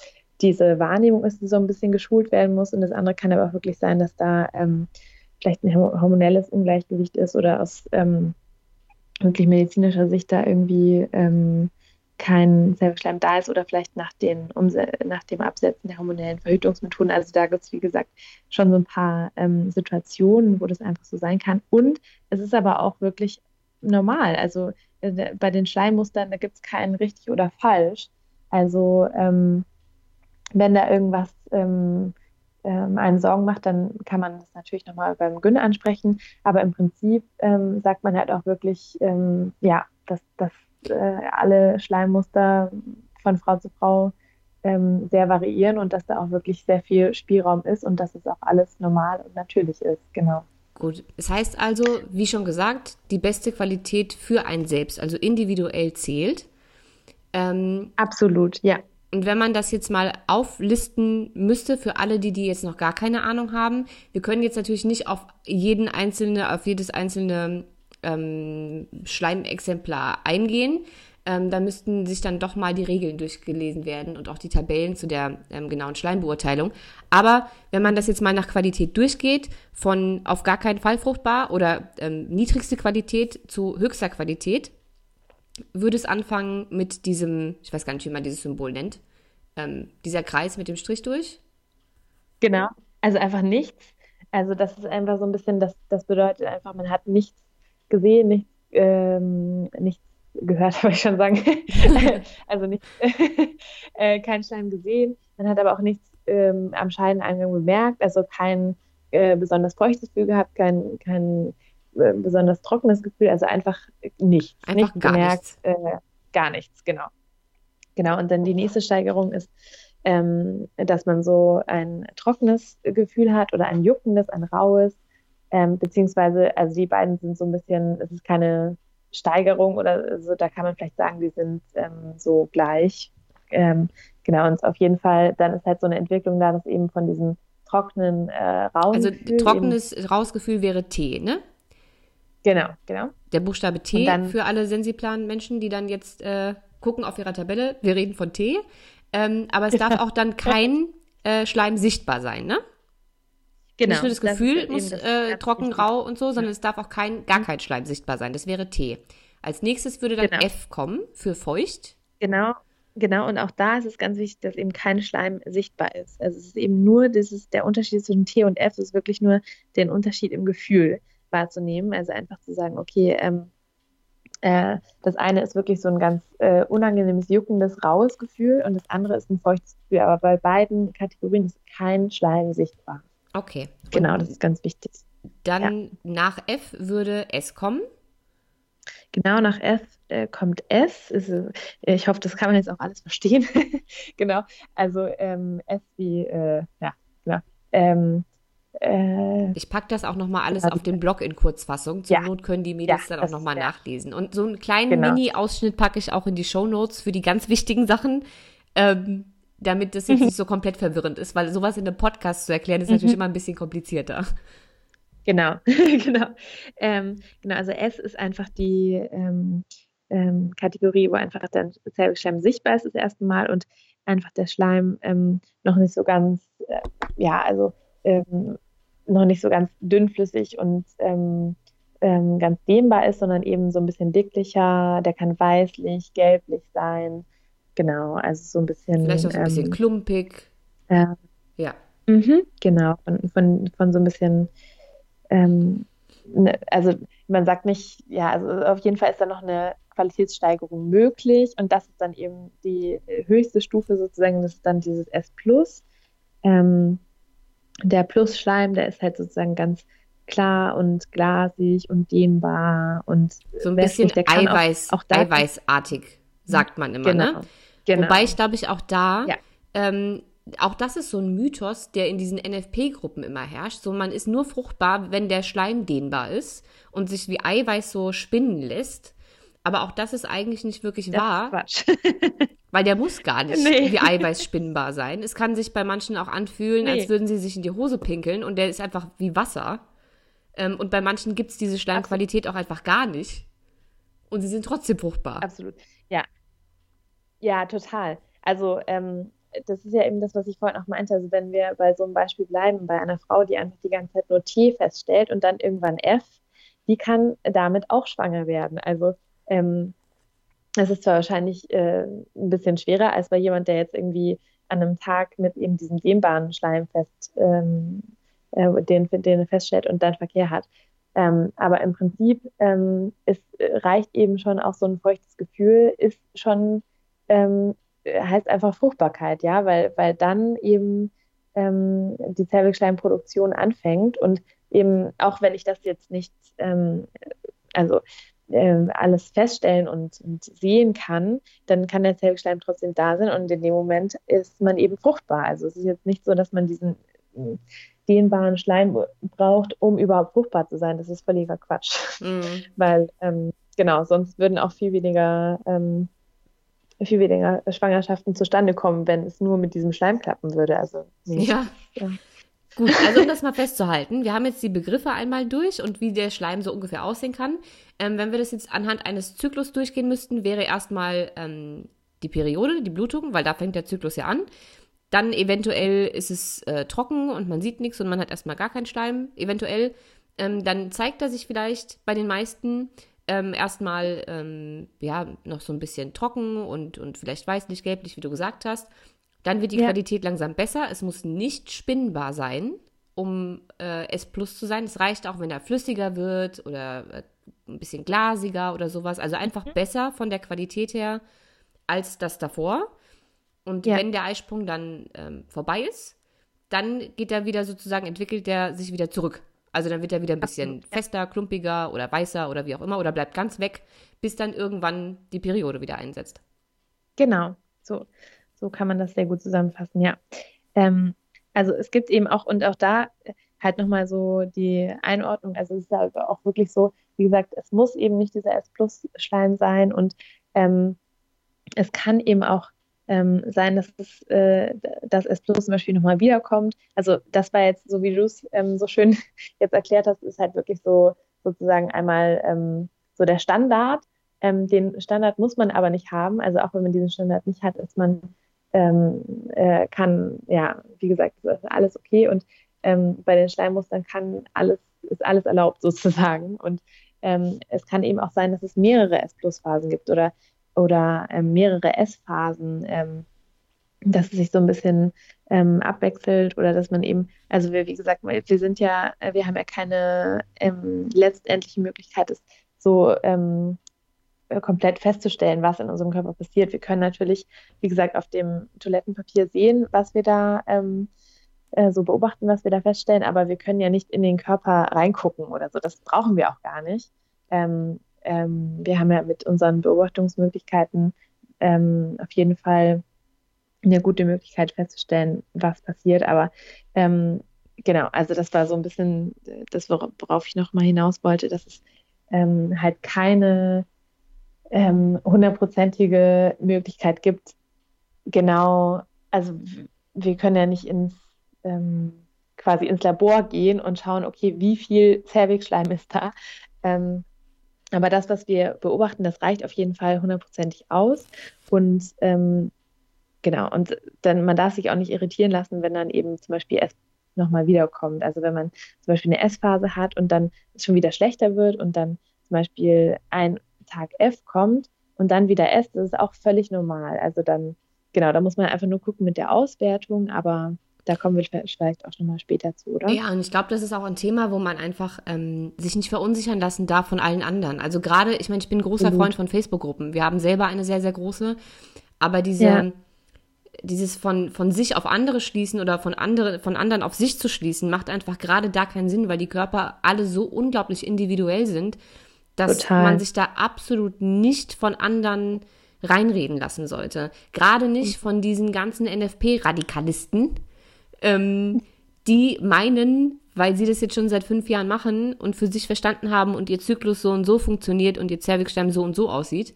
diese Wahrnehmung ist, die so ein bisschen geschult werden muss und das andere kann aber auch wirklich sein, dass da ähm, vielleicht ein hormonelles Ungleichgewicht ist oder aus ähm, wirklich medizinischer Sicht da irgendwie ähm, kein Zellschleim da ist oder vielleicht nach, den, nach dem Absetzen der hormonellen Verhütungsmethoden. Also da gibt es, wie gesagt, schon so ein paar ähm, Situationen, wo das einfach so sein kann. Und es ist aber auch wirklich normal. Also äh, bei den Schleimmustern, da gibt es kein richtig oder falsch. Also ähm, wenn da irgendwas ähm, ähm, einen Sorgen macht, dann kann man das natürlich nochmal beim Gyn ansprechen. Aber im Prinzip ähm, sagt man halt auch wirklich, ähm, ja, dass, dass äh, alle Schleimmuster von Frau zu Frau ähm, sehr variieren und dass da auch wirklich sehr viel Spielraum ist und dass es auch alles normal und natürlich ist, genau. Gut, es heißt also, wie schon gesagt, die beste Qualität für ein Selbst, also individuell zählt. Ähm, Absolut, ja. Und wenn man das jetzt mal auflisten müsste für alle, die, die jetzt noch gar keine Ahnung haben, wir können jetzt natürlich nicht auf jeden einzelne, auf jedes einzelne ähm, Schleimexemplar eingehen. Ähm, da müssten sich dann doch mal die Regeln durchgelesen werden und auch die Tabellen zu der ähm, genauen Schleimbeurteilung. Aber wenn man das jetzt mal nach Qualität durchgeht, von auf gar keinen Fall fruchtbar oder ähm, niedrigste Qualität zu höchster Qualität, würde es anfangen mit diesem, ich weiß gar nicht, wie man dieses Symbol nennt, ähm, dieser Kreis mit dem Strich durch? Genau, also einfach nichts. Also das ist einfach so ein bisschen, das, das bedeutet einfach, man hat nichts gesehen, nichts, ähm, nichts gehört, [LAUGHS] habe ich schon sagen. [LAUGHS] also nicht, [LAUGHS] äh, kein Schleim gesehen. Man hat aber auch nichts ähm, am Scheideneingang bemerkt, also kein äh, besonders feuchtes Gefühl gehabt, kein, kein äh, besonders trockenes Gefühl, also einfach nichts. Einfach nichts gar gemerkt, nichts. Gar nichts, genau. Genau, und dann die nächste Steigerung ist, ähm, dass man so ein trockenes Gefühl hat oder ein juckendes, ein raues, ähm, beziehungsweise, also die beiden sind so ein bisschen, es ist keine Steigerung oder so, da kann man vielleicht sagen, die sind ähm, so gleich. Ähm, genau, und auf jeden Fall, dann ist halt so eine Entwicklung da, dass eben von diesem trockenen, äh, rauen Also trockenes, raues Gefühl wäre Tee, ne? Genau, genau. Der Buchstabe T dann, für alle Sensiplan-Menschen, die dann jetzt äh, gucken auf ihrer Tabelle. Wir reden von T. Ähm, aber es darf [LAUGHS] auch dann kein äh, Schleim sichtbar sein, ne? Genau. Nicht nur das Gefühl das muss äh, trocken, rau und so, sondern ja. es darf auch kein, gar kein Schleim sichtbar sein. Das wäre T. Als nächstes würde dann genau. F kommen für feucht. Genau, genau. Und auch da ist es ganz wichtig, dass eben kein Schleim sichtbar ist. Also es ist eben nur, das ist der Unterschied zwischen T und F, ist wirklich nur den Unterschied im Gefühl wahrzunehmen. Also einfach zu sagen, okay, ähm, äh, das eine ist wirklich so ein ganz äh, unangenehmes, juckendes, raues Gefühl und das andere ist ein feuchtes Gefühl. Aber bei beiden Kategorien ist kein Schleim sichtbar. Okay. Genau, das ist ganz wichtig. Dann ja. nach F würde S kommen. Genau, nach F äh, kommt S. Ist, äh, ich hoffe, das kann man jetzt auch alles verstehen. [LAUGHS] genau, also ähm, S wie, äh, ja, genau. Ähm, äh, ich packe das auch nochmal alles auf den Blog in Kurzfassung. Zur ja. Not können die Mädels ja, dann auch nochmal ja. nachlesen. Und so einen kleinen genau. Mini-Ausschnitt packe ich auch in die Show Notes für die ganz wichtigen Sachen, ähm, damit das jetzt nicht so komplett verwirrend ist, weil sowas in einem Podcast zu erklären ist natürlich mhm. immer ein bisschen komplizierter. Genau, [LAUGHS] genau. Ähm, genau, also S ist einfach die ähm, ähm, Kategorie, wo einfach der Zellschleim sichtbar ist das erste Mal und einfach der Schleim ähm, noch nicht so ganz, äh, ja, also ähm, noch nicht so ganz dünnflüssig und ähm, ganz dehnbar ist, sondern eben so ein bisschen dicklicher. Der kann weißlich, gelblich sein. Genau, also so ein bisschen. Vielleicht auch so ein bisschen ähm, klumpig. Äh, ja. Mhm, genau, von, von, von so ein bisschen. Ähm, ne, also man sagt nicht, ja, also auf jeden Fall ist da noch eine Qualitätssteigerung möglich und das ist dann eben die höchste Stufe sozusagen, das ist dann dieses S Plus. Ähm, der Plusschleim, der ist halt sozusagen ganz klar und glasig und dehnbar und so ein bisschen Eiweiß, auch, auch eiweißartig, sagt man immer, ne? genau, ne? Genau. Wobei ich glaube ich auch da, ja. ähm, auch das ist so ein Mythos, der in diesen NFP-Gruppen immer herrscht. So, man ist nur fruchtbar, wenn der Schleim dehnbar ist und sich wie Eiweiß so spinnen lässt. Aber auch das ist eigentlich nicht wirklich Das wahr. Quatsch. [LAUGHS] Weil der muss gar nicht Nee. wie Eiweiß spinnbar sein. Es kann sich bei manchen auch anfühlen, Nee. als würden sie sich in die Hose pinkeln und der ist einfach wie Wasser. Ähm, und bei manchen gibt es diese Schleimqualität auch einfach gar nicht. Und sie sind trotzdem fruchtbar. Absolut. Ja. Ja, total. Also, ähm, das ist ja eben das, was ich vorhin auch meinte. Also, wenn wir bei so einem Beispiel bleiben, bei einer Frau, die einfach die ganze Zeit nur T feststellt und dann irgendwann F, die kann damit auch schwanger werden. Also, ähm, es ist zwar wahrscheinlich äh, ein bisschen schwerer als bei jemand, der jetzt irgendwie an einem Tag mit eben diesem dehnbaren Schleim fest, ähm, äh, den, den feststellt und dann Verkehr hat. Ähm, aber im Prinzip ähm, äh, reicht eben schon auch so ein feuchtes Gefühl, ist schon, ähm, heißt einfach Fruchtbarkeit, ja, weil, weil dann eben ähm, die Zervixschleimproduktion anfängt und eben, auch wenn ich das jetzt nicht, ähm, also ähm, alles feststellen und, und sehen kann, dann kann der Zellschleim trotzdem da sein und in dem Moment ist man eben fruchtbar. Also es ist jetzt nicht so, dass man diesen äh, dehnbaren Schleim braucht, um überhaupt fruchtbar zu sein. Das ist völliger Quatsch. Mhm. [LAUGHS] Weil, ähm, genau, sonst würden auch viel weniger, ähm, viel weniger Schwangerschaften zustande kommen, wenn es nur mit diesem Schleim klappen würde. Also, nee. Ja. Ja. Gut, also um das mal festzuhalten, wir haben jetzt die Begriffe einmal durch und wie der Schleim so ungefähr aussehen kann. Ähm, wenn wir das jetzt anhand eines Zyklus durchgehen müssten, wäre erstmal ähm, die Periode, die Blutung, weil da fängt der Zyklus ja an. Dann eventuell ist es äh, trocken und man sieht nichts und man hat erstmal gar keinen Schleim, eventuell. Ähm, dann zeigt er sich vielleicht bei den meisten ähm, erstmal ähm, ja noch so ein bisschen trocken und, und vielleicht weißlich, gelblich, wie du gesagt hast. Dann wird die Ja. Qualität langsam besser. Es muss nicht spinnbar sein, um äh, S plus zu sein. Es reicht auch, wenn er flüssiger wird oder äh, ein bisschen glasiger oder sowas. Also einfach besser von der Qualität her als das davor. Und Ja. wenn der Eisprung dann ähm, vorbei ist, dann geht er wieder sozusagen, entwickelt er sich wieder zurück. Also dann wird er wieder ein bisschen ja. fester, klumpiger oder weißer oder wie auch immer oder bleibt ganz weg, bis dann irgendwann die Periode wieder einsetzt. Genau, so, so kann man das sehr gut zusammenfassen, ja. Ähm, also es gibt eben auch, und auch da halt nochmal so die Einordnung, also es ist ja auch wirklich so, wie gesagt, es muss eben nicht dieser S-Plus-Schleim sein und ähm, es kann eben auch ähm, sein, dass es, äh, dass S Plus zum Beispiel nochmal wiederkommt. Also das war jetzt, so wie du es ähm, so schön [LAUGHS] jetzt erklärt hast, ist halt wirklich so sozusagen einmal ähm, so der Standard. Ähm, den Standard muss man aber nicht haben. Also auch wenn man diesen Standard nicht hat, ist man ähm, äh, kann, ja, wie gesagt, ist alles okay. Und ähm, bei den Schleimmustern kann alles, ist alles erlaubt [LAUGHS] sozusagen. Und es kann eben auch sein, dass es mehrere S-Plus-Phasen gibt oder, oder ähm, mehrere S-Phasen, ähm, dass es sich so ein bisschen ähm, abwechselt oder dass man eben, also wir, wie gesagt, wir sind ja, äh, wir haben ja keine ähm, letztendliche Möglichkeit, es so ähm, äh, komplett festzustellen, was in unserem Körper passiert. Wir können natürlich, wie gesagt, auf dem Toilettenpapier sehen, was wir da ähm, äh, so beobachten, was wir da feststellen, aber wir können ja nicht in den Körper reingucken oder so. Das brauchen wir auch gar nicht. Ähm, ähm, wir haben ja mit unseren Beobachtungsmöglichkeiten ähm, auf jeden Fall eine gute Möglichkeit festzustellen, was passiert. Aber ähm, genau, also das war so ein bisschen das, wor- worauf ich noch mal hinaus wollte, dass es ähm, halt keine ähm, hundertprozentige Möglichkeit gibt, genau, also wir können ja nicht ins ähm, quasi ins Labor gehen und schauen, okay, wie viel Zervixschleim ist da. Ähm, aber das, was wir beobachten, das reicht auf jeden Fall hundertprozentig aus. Und ähm, genau, und dann man darf sich auch nicht irritieren lassen, wenn dann eben zum Beispiel S nochmal wiederkommt. Also wenn man zum Beispiel eine S-Phase hat und dann es schon wieder schlechter wird und dann zum Beispiel ein Tag F kommt und dann wieder S, das ist auch völlig normal. Also dann, genau, da muss man einfach nur gucken mit der Auswertung, aber da kommen wir vielleicht auch nochmal später zu, oder? Ja, und ich glaube, das ist auch ein Thema, wo man einfach ähm, sich nicht verunsichern lassen darf von allen anderen. Also gerade, ich meine, ich bin ein großer Absolut. Freund von Facebook-Gruppen. Wir haben selber eine sehr, sehr große. Aber diese, Ja. dieses von, von sich auf andere schließen oder von, andere, von anderen auf sich zu schließen, macht einfach gerade da keinen Sinn, weil die Körper alle so unglaublich individuell sind, dass Total. man sich da absolut nicht von anderen reinreden lassen sollte. Gerade nicht von diesen ganzen NFP-Radikalisten, ähm, die meinen, weil sie das jetzt schon seit fünf Jahren machen und für sich verstanden haben und ihr Zyklus so und so funktioniert und ihr Zervixschleim so und so aussieht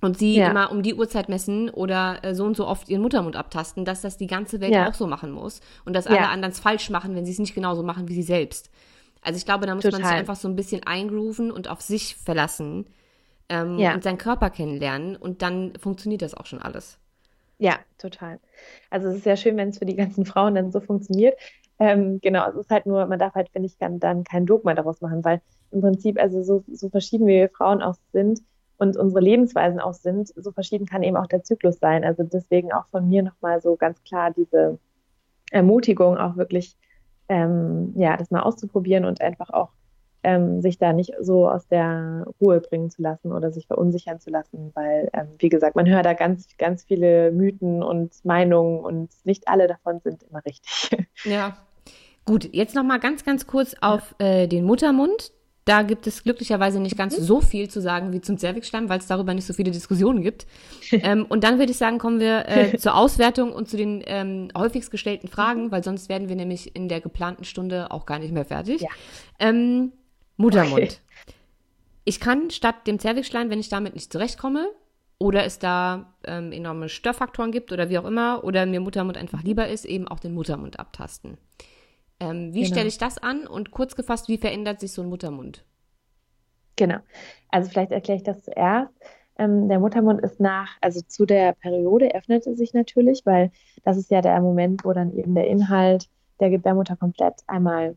und sie ja. immer um die Uhrzeit messen oder äh, so und so oft ihren Muttermund abtasten, dass das die ganze Welt ja. auch so machen muss und dass alle ja. anderen es falsch machen, wenn sie es nicht genauso machen wie sie selbst. Also ich glaube, da muss Total. man sich einfach so ein bisschen eingrooven und auf sich verlassen ähm, und seinen Körper kennenlernen und dann funktioniert das auch schon alles. Ja, total. Also es ist ja schön, wenn es für die ganzen Frauen dann so funktioniert. Ähm, genau, es ist halt nur, man darf halt, finde ich, dann kein Dogma daraus machen, weil im Prinzip, also so, so verschieden wie wir Frauen auch sind und unsere Lebensweisen auch sind, so verschieden kann eben auch der Zyklus sein. Also deswegen auch von mir nochmal so ganz klar diese Ermutigung, auch wirklich, ähm, ja, das mal auszuprobieren und einfach auch ähm, sich da nicht so aus der Ruhe bringen zu lassen oder sich verunsichern zu lassen, weil, ähm, wie gesagt, man hört da ganz, ganz viele Mythen und Meinungen und nicht alle davon sind immer richtig. [LAUGHS] Ja. Gut, jetzt noch mal ganz, ganz kurz auf äh, den Muttermund. Da gibt es glücklicherweise nicht ganz mhm. so viel zu sagen wie zum Zervixschleim, weil es darüber nicht so viele Diskussionen gibt. [LAUGHS] ähm, und dann würde ich sagen, kommen wir äh, [LAUGHS] zur Auswertung und zu den ähm, häufigst gestellten Fragen, mhm. weil sonst werden wir nämlich in der geplanten Stunde auch gar nicht mehr fertig. Ja. Ähm, Muttermund. Okay. Ich kann statt dem Zervixschleim, wenn ich damit nicht zurechtkomme, oder es da ähm, enorme Störfaktoren gibt oder wie auch immer, oder mir Muttermund einfach lieber ist, eben auch den Muttermund abtasten. Ähm, wie genau. stelle ich das an und kurz gefasst, wie verändert sich so ein Muttermund? Genau. Also vielleicht erkläre ich das zuerst. Ähm, der Muttermund ist nach, also zu der Periode öffnet es sich natürlich, weil das ist ja der Moment, wo dann eben der Inhalt der Gebärmutter komplett einmal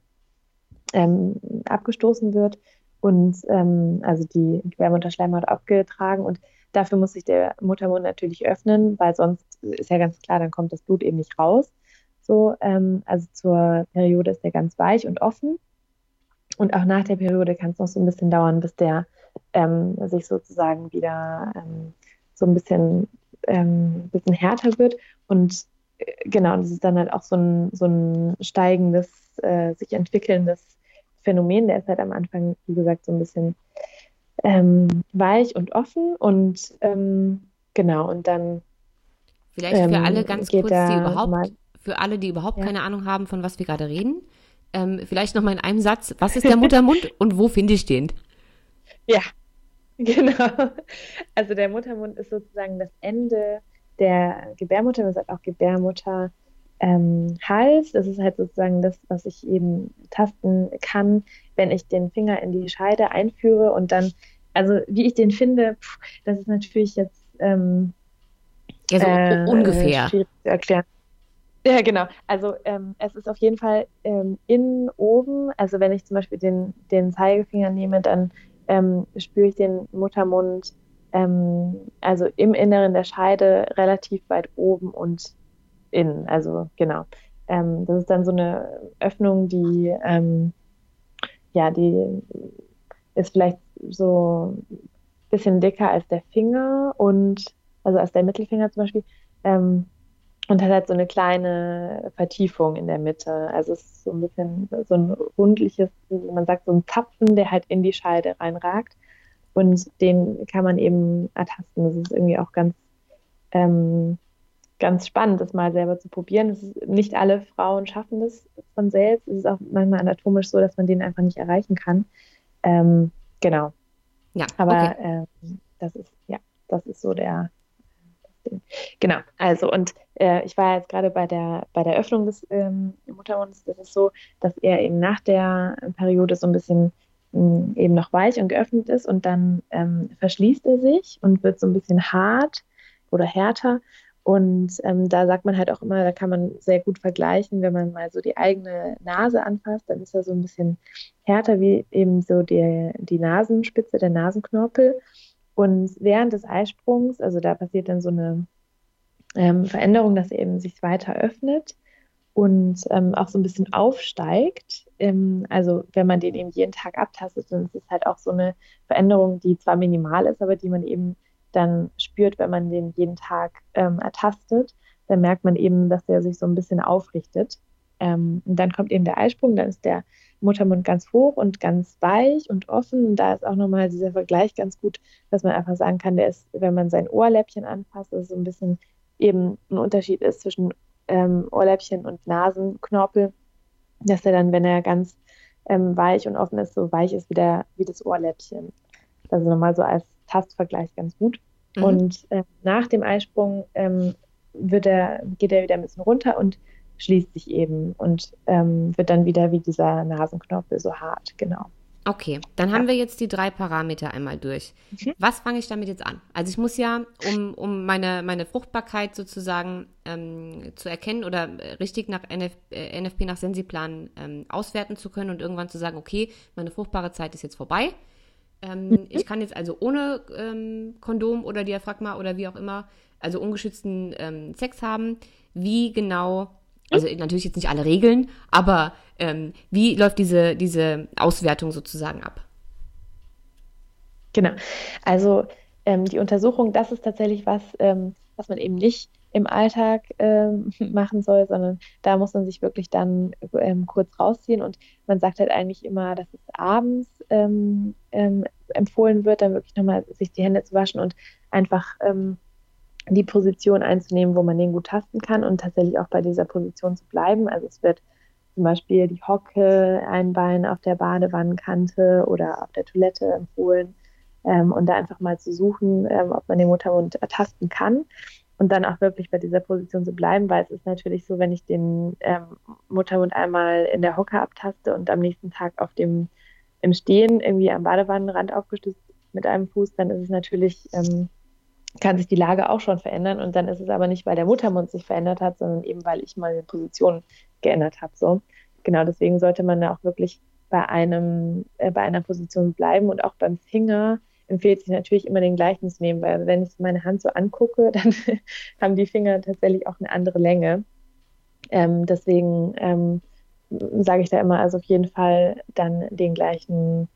ähm, abgestoßen wird und ähm, also die Gebärmutterschleimhaut abgetragen. Und dafür muss sich der Muttermund natürlich öffnen, weil sonst ist ja ganz klar, dann kommt das Blut eben nicht raus. So, ähm, also zur Periode ist der ganz weich und offen. Und auch nach der Periode kann es noch so ein bisschen dauern, bis der ähm, sich sozusagen wieder ähm, so ein bisschen, ähm, bisschen härter wird. Und äh, genau, das ist dann halt auch so ein, so ein steigendes, äh, sich entwickelndes Phänomen. Der ist halt am Anfang, wie gesagt, so ein bisschen ähm, weich und offen und ähm, genau, und dann. Vielleicht für ähm, alle ganz kurz, die überhaupt, mal, für alle, die überhaupt ja. keine Ahnung haben, von was wir gerade reden. Ähm, vielleicht nochmal in einem Satz, was ist der Muttermund [LAUGHS] und wo finde ich den? Ja, [LAUGHS] genau. Also der Muttermund ist sozusagen das Ende der Gebärmutter, man sagt auch Gebärmutter ähm, Hals. Das ist halt sozusagen das, was ich eben tasten kann, wenn ich den Finger in die Scheide einführe und dann, also wie ich den finde, pff, das ist natürlich jetzt ähm, ja, so äh, ungefähr schwierig zu erklären. Ja, genau. Also ähm, es ist auf jeden Fall ähm, innen oben. Also wenn ich zum Beispiel den, den Zeigefinger nehme, dann ähm, spüre ich den Muttermund ähm, also im Inneren der Scheide relativ weit oben und innen. Also genau. Ähm, das ist dann so eine Öffnung, die ähm, ja, die ist vielleicht so ein bisschen dicker als der Finger und also als der Mittelfinger zum Beispiel. Ähm, und hat halt so eine kleine Vertiefung in der Mitte. Also es ist so ein bisschen so ein rundliches, man sagt so ein Zapfen, der halt in die Scheide reinragt. Und den kann man eben ertasten. Das ist irgendwie auch ganz ähm, ganz spannend, das mal selber zu probieren. Ist, nicht alle Frauen schaffen das von selbst. Es ist auch manchmal anatomisch so, dass man den einfach nicht erreichen kann. Ähm, genau. Ja. Aber okay. ähm, das ist, ja, das ist so der. Genau, also und äh, ich war jetzt gerade bei der bei der Öffnung des ähm, Muttermunds, das ist so, dass er eben nach der Periode so ein bisschen mh, hm, eben noch weich und geöffnet ist und dann ähm, verschließt er sich und wird so ein bisschen hart oder härter und ähm, da sagt man halt auch immer, da kann man sehr gut vergleichen, wenn man mal so die eigene Nase anfasst, dann ist er so ein bisschen härter wie eben so die, die Nasenspitze, der Nasenknorpel. Und während des Eisprungs, also da passiert dann so eine ähm, Veränderung, dass er eben sich weiter öffnet und ähm, auch so ein bisschen aufsteigt. Ähm, also wenn man den eben jeden Tag abtastet, dann ist es halt auch so eine Veränderung, die zwar minimal ist, aber die man eben dann spürt, wenn man den jeden Tag ähm, ertastet, dann merkt man eben, dass der sich so ein bisschen aufrichtet. Ähm, und dann kommt eben der Eisprung, dann ist der Muttermund ganz hoch und ganz weich und offen. Und da ist auch nochmal dieser Vergleich ganz gut, dass man einfach sagen kann, der ist, wenn man sein Ohrläppchen anfasst, dass so ein bisschen eben ein Unterschied ist zwischen ähm, Ohrläppchen und Nasenknorpel. dass er dann, wenn er ganz ähm, weich und offen ist, so weich ist wie, der, wie das Ohrläppchen. Also nochmal so als Tastvergleich ganz gut. Mhm. Und äh, nach dem Eisprung ähm, wird er, geht er wieder ein bisschen runter und schließt sich eben und ähm, wird dann wieder wie dieser Nasenknopf so hart, genau. Okay, dann ja. haben wir jetzt die drei Parameter einmal durch. Mhm. Was fange ich damit jetzt an? Also ich muss ja, um, um meine, meine Fruchtbarkeit sozusagen ähm, zu erkennen oder richtig nach NF, äh, NFP nach Sensiplan ähm, auswerten zu können und irgendwann zu sagen, okay, meine fruchtbare Zeit ist jetzt vorbei. Ähm, mhm. Ich kann jetzt also ohne ähm, Kondom oder Diaphragma oder wie auch immer, also ungeschützten ähm, Sex haben. Wie genau also natürlich jetzt nicht alle Regeln, aber ähm, wie läuft diese, diese Auswertung sozusagen ab? Genau. Also ähm, die Untersuchung, das ist tatsächlich was, ähm, was man eben nicht im Alltag ähm, [LAUGHS] machen soll, sondern da muss man sich wirklich dann ähm, kurz rausziehen und man sagt halt eigentlich immer, dass es abends ähm, empfohlen wird, dann wirklich nochmal sich die Hände zu waschen und einfach die Position einzunehmen, wo man den gut tasten kann und tatsächlich auch bei dieser Position zu bleiben. Also es wird zum Beispiel die Hocke, ein Bein auf der Badewannenkante oder auf der Toilette empfohlen ähm, und da einfach mal zu suchen, ähm, ob man den Muttermund ertasten kann und dann auch wirklich bei dieser Position zu bleiben, weil es ist natürlich so, wenn ich den ähm, Muttermund einmal in der Hocke abtaste und am nächsten Tag auf dem im Stehen irgendwie am Badewannenrand aufgestützt mit einem Fuß, dann ist es natürlich ähm, kann sich die Lage auch schon verändern. Und dann ist es aber nicht, weil der Muttermund sich verändert hat, sondern eben, weil ich meine Position geändert habe. So. Genau, deswegen sollte man da auch wirklich bei einem, äh, bei einer Position bleiben und auch beim Finger empfiehlt sich natürlich immer den gleichen zu nehmen, weil wenn ich meine Hand so angucke, [LAUGHS] dann haben die Finger tatsächlich auch eine andere Länge. Ähm, deswegen ähm, sage ich da immer, also auf jeden Fall dann den gleichen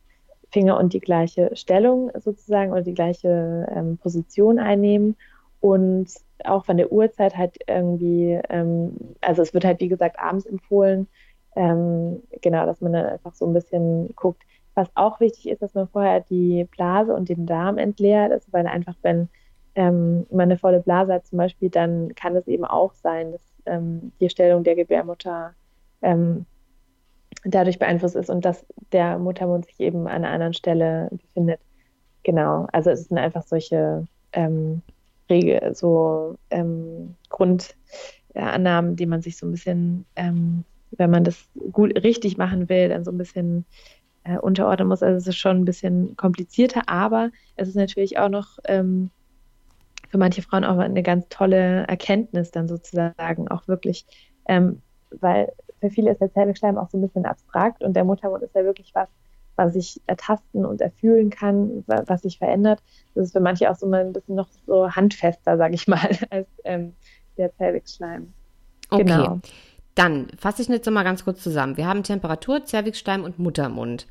Finger und die gleiche Stellung sozusagen oder die gleiche ähm, Position einnehmen und auch von der Uhrzeit halt irgendwie, ähm, also es wird halt wie gesagt abends empfohlen, ähm, genau, dass man dann einfach so ein bisschen guckt. Was auch wichtig ist, dass man vorher die Blase und den Darm entleert, also weil einfach wenn ähm, man eine volle Blase hat zum Beispiel, dann kann es eben auch sein, dass ähm, die Stellung der Gebärmutter ähm, dadurch beeinflusst ist und dass der Muttermund sich eben an einer anderen Stelle befindet. Genau, also es sind einfach solche ähm, Regel, so ähm, Grundannahmen, die man sich so ein bisschen, ähm, wenn man das gut richtig machen will, dann so ein bisschen äh, unterordnen muss. Also es ist schon ein bisschen komplizierter, aber es ist natürlich auch noch ähm, für manche Frauen auch eine ganz tolle Erkenntnis dann sozusagen auch wirklich, ähm, weil für viele ist der Zervixschleim auch so ein bisschen abstrakt und der Muttermund ist ja wirklich was, was ich ertasten und erfühlen kann, was sich verändert. Das ist für manche auch so mal ein bisschen noch so handfester, sage ich mal, [LAUGHS] als ähm, der Zervixschleim. Okay. Genau. Dann fasse ich jetzt nochmal ganz kurz zusammen. Wir haben Temperatur, Zervixschleim und Muttermund.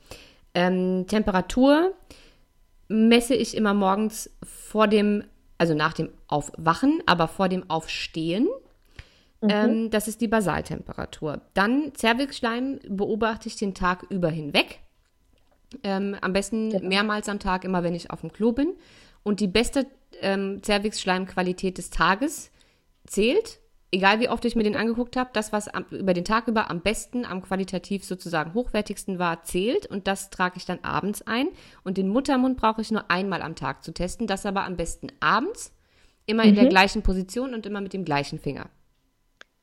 Ähm, Temperatur messe ich immer morgens vor dem, also nach dem Aufwachen, aber vor dem Aufstehen. Mhm. Ähm, das ist die Basaltemperatur. Dann Zervixschleim beobachte ich den Tag über hinweg. Ähm, am besten ja. mehrmals am Tag, immer wenn ich auf dem Klo bin. Und die beste ähm, Zervixschleimqualität des Tages zählt, egal wie oft ich mir den angeguckt habe, das, was am, über den Tag über am besten, am qualitativ sozusagen hochwertigsten war, zählt. Und das trage ich dann abends ein. Und den Muttermund brauche ich nur einmal am Tag zu testen. Das aber am besten abends, immer mhm. in der mhm. gleichen Position und immer mit dem gleichen Finger.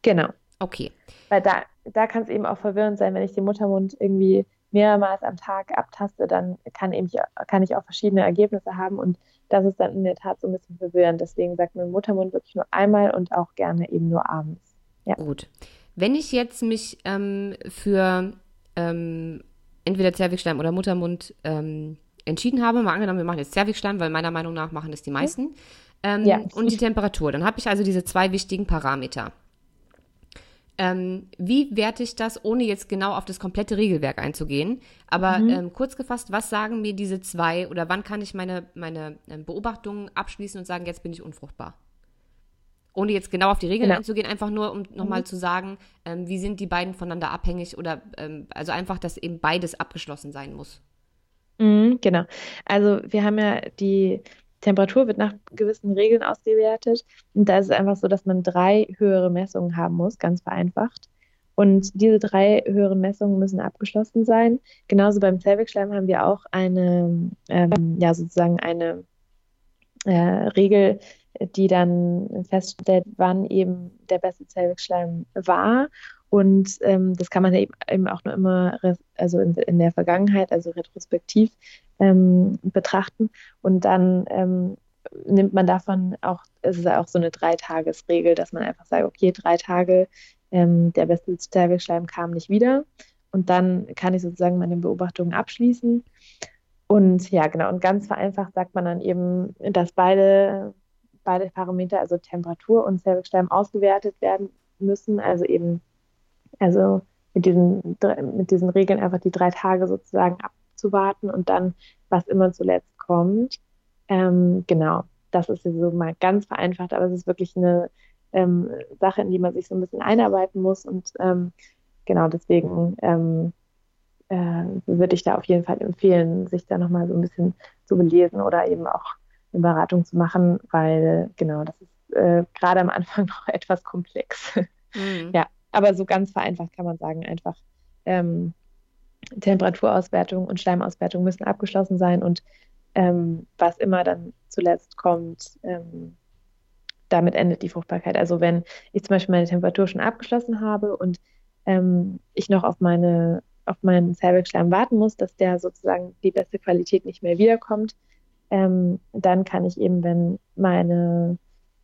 Genau. Okay. Weil da, da kann es eben auch verwirrend sein, wenn ich den Muttermund irgendwie mehrmals am Tag abtaste, dann kann, eben, kann ich auch verschiedene Ergebnisse haben und das ist dann in der Tat so ein bisschen verwirrend. Deswegen sagt man Muttermund wirklich nur einmal und auch gerne eben nur abends. Ja. Gut. Wenn ich jetzt mich ähm, für ähm, entweder Zervixschleim oder Muttermund ähm, entschieden habe, mal angenommen, wir machen jetzt Zervixschleim, weil meiner Meinung nach machen das die meisten, ähm, ja. und die Temperatur, dann habe ich also diese zwei wichtigen Parameter. Ähm, wie werte ich das, ohne jetzt genau auf das komplette Regelwerk einzugehen? Aber mhm. ähm, kurz gefasst, was sagen mir diese zwei oder wann kann ich meine, meine ähm, Beobachtungen abschließen und sagen, jetzt bin ich unfruchtbar? Ohne jetzt genau auf die Regeln genau. einzugehen, einfach nur, um nochmal mhm. zu sagen, ähm, wie sind die beiden voneinander abhängig oder ähm, also einfach, dass eben beides abgeschlossen sein muss. Mhm, genau. Also wir haben ja die Temperatur wird nach gewissen Regeln ausgewertet. Und da ist es einfach so, dass man drei höhere Messungen haben muss, ganz vereinfacht. Und diese drei höheren Messungen müssen abgeschlossen sein. Genauso beim Zellwegschleim haben wir auch eine, ähm, ja, sozusagen eine äh, Regel, die dann feststellt, wann eben der beste Zellwegschleim war. Und ähm, das kann man eben auch nur immer also in, in der Vergangenheit, also retrospektiv ähm, betrachten. Und dann ähm, nimmt man davon auch, es ist auch so eine Dreitagesregel, dass man einfach sagt, okay, drei Tage ähm, der beste Zervixschleim kam nicht wieder. Und dann kann ich sozusagen meine Beobachtungen abschließen. Und ja, genau, und ganz vereinfacht sagt man dann eben, dass beide, beide Parameter, also Temperatur und Zervixschleim, ausgewertet werden müssen. Also eben, also mit diesen, mit diesen Regeln einfach die drei Tage sozusagen abzuwarten und dann, was immer zuletzt kommt. Ähm, genau, das ist so mal ganz vereinfacht, aber es ist wirklich eine ähm, Sache, in die man sich so ein bisschen einarbeiten muss. Und ähm, genau deswegen ähm, äh, würde ich da auf jeden Fall empfehlen, sich da nochmal so ein bisschen zu belesen oder eben auch eine Beratung zu machen, weil genau, das ist äh, gerade am Anfang [LAUGHS] noch etwas komplex. Mhm. Ja, aber so ganz vereinfacht kann man sagen, einfach ähm, Temperaturauswertung und Schleimauswertung müssen abgeschlossen sein und ähm, was immer dann zuletzt kommt, ähm, damit endet die Fruchtbarkeit. Also wenn ich zum Beispiel meine Temperatur schon abgeschlossen habe und ähm, ich noch auf meine auf meinen Cervixschleim warten muss, dass der sozusagen die beste Qualität nicht mehr wiederkommt, ähm, dann kann ich eben, wenn meine,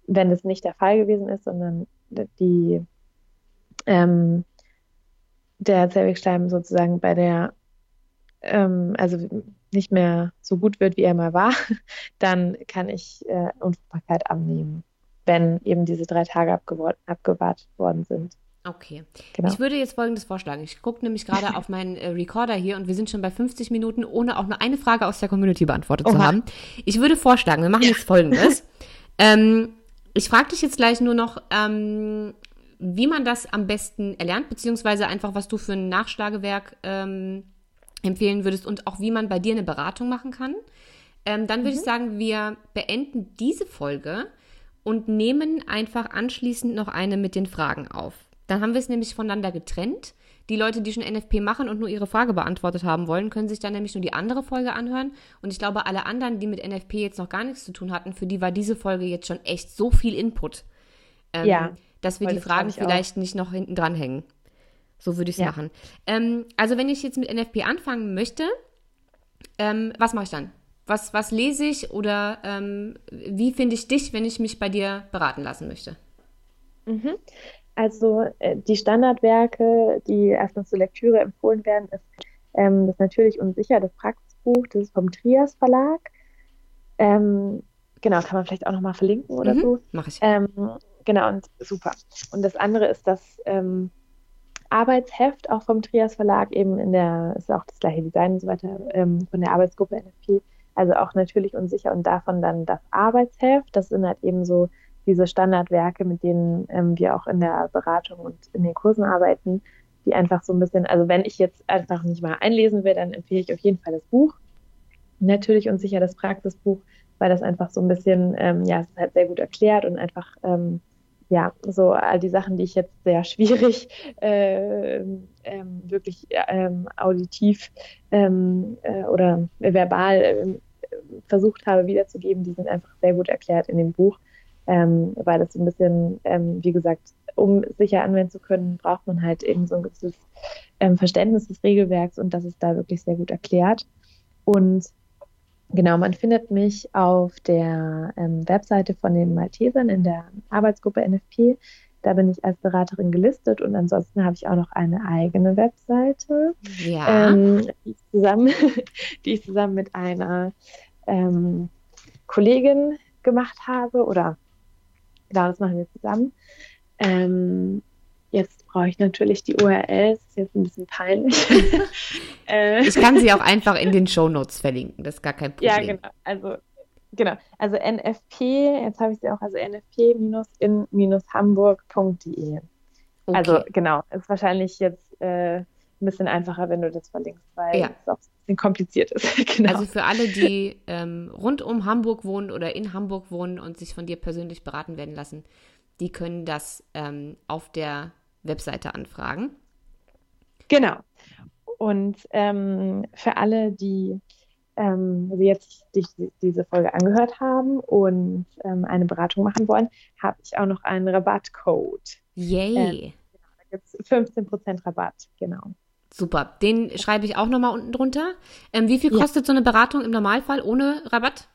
wenn es nicht der Fall gewesen ist, sondern die ähm, der Cervixschleim sozusagen bei der ähm, also nicht mehr so gut wird, wie er mal war, [LAUGHS] dann kann ich äh, Unfruchtbarkeit annehmen wenn eben diese drei Tage abgewartet worden sind. Okay. Genau. Ich würde jetzt Folgendes vorschlagen. Ich gucke nämlich gerade auf meinen äh, Recorder hier und wir sind schon bei 50 Minuten, ohne auch nur eine Frage aus der Community beantwortet Oha. zu haben. Ich würde vorschlagen, wir machen jetzt [LAUGHS] Folgendes. ähm, ich frage dich jetzt gleich nur noch, ähm, wie man das am besten erlernt, beziehungsweise einfach, was du für ein Nachschlagewerk ähm, empfehlen würdest und auch wie man bei dir eine Beratung machen kann. Ähm, dann würde mhm. ich sagen, wir beenden diese Folge und nehmen einfach anschließend noch eine mit den Fragen auf. Dann haben wir es nämlich voneinander getrennt. Die Leute, die schon NFP machen und nur ihre Frage beantwortet haben wollen, können sich dann nämlich nur die andere Folge anhören. Und ich glaube, alle anderen, die mit NFP jetzt noch gar nichts zu tun hatten, für die war diese Folge jetzt schon echt so viel Input, ähm, ja, dass wir die Fragen vielleicht auch. nicht noch hinten dran hängen. So würde ich es ja. machen. Ähm, also wenn ich jetzt mit NFP anfangen möchte, ähm, was mache ich dann? Was, was lese ich oder ähm, wie finde ich dich, wenn ich mich bei dir beraten lassen möchte? Mhm. Also äh, die Standardwerke, die erstmal zur Lektüre empfohlen werden, ist ähm, das natürlich unsicher, das Praxisbuch, das ist vom Trias Verlag. Ähm, genau, kann man vielleicht auch nochmal verlinken oder mhm, so. Mach ich. Ähm, genau, und super. Und das andere ist das ähm, Arbeitsheft, auch vom Trias Verlag, eben in der, ist auch das gleiche Design und so weiter, ähm, von der Arbeitsgruppe NFP also auch natürlich unsicher und davon dann das Arbeitsheft. Das sind halt eben so diese Standardwerke, mit denen ähm, wir auch in der Beratung und in den Kursen arbeiten, die einfach so ein bisschen, also wenn ich jetzt einfach nicht mal einlesen will, dann empfehle ich auf jeden Fall das Buch. Natürlich und sicher das Praxisbuch, weil das einfach so ein bisschen, ähm, ja, es ist halt sehr gut erklärt und einfach, ähm, ja, so all die Sachen, die ich jetzt sehr schwierig [LAUGHS] äh, ähm, wirklich ähm, auditiv ähm, äh, oder verbal ähm, versucht habe wiederzugeben, die sind einfach sehr gut erklärt in dem Buch, ähm, weil das so ein bisschen, ähm, wie gesagt, um sicher anwenden zu können, braucht man halt eben so ein gewisses ähm, Verständnis des Regelwerks und das ist da wirklich sehr gut erklärt. Und genau, man findet mich auf der ähm, Webseite von den Maltesern in der Arbeitsgruppe NFP. Da bin ich als Beraterin gelistet und ansonsten habe ich auch noch eine eigene Webseite, ja. ähm, die, ich zusammen, [LAUGHS] die ich zusammen mit einer ähm, Kollegin gemacht habe oder genau, das machen wir zusammen. Jetzt brauche ich natürlich die URL, das ist jetzt ein bisschen peinlich. [LAUGHS] Äh, ich kann sie auch einfach in den Show Notes verlinken, das ist gar kein Problem. Ja, genau. Also genau. Also NFP, jetzt habe ich sie auch, also nfp-in-hamburg.de. Okay. Also genau, ist wahrscheinlich jetzt äh, ein bisschen einfacher, wenn du das verlinkst, weil ja. es auch ein bisschen kompliziert ist. [LAUGHS] genau. Also für alle, die ähm, rund um Hamburg wohnen oder in Hamburg wohnen und sich von dir persönlich beraten werden lassen, die können das ähm, auf der Webseite anfragen. Genau. Und ähm, für alle, die ähm, also jetzt die, diese Folge angehört haben und ähm, eine Beratung machen wollen, habe ich auch noch einen Rabattcode. Yay! Ähm, da gibt es 15% Rabatt, genau. Super, den schreibe ich auch nochmal unten drunter. Ähm, wie viel kostet ja. so eine Beratung im Normalfall ohne Rabatt?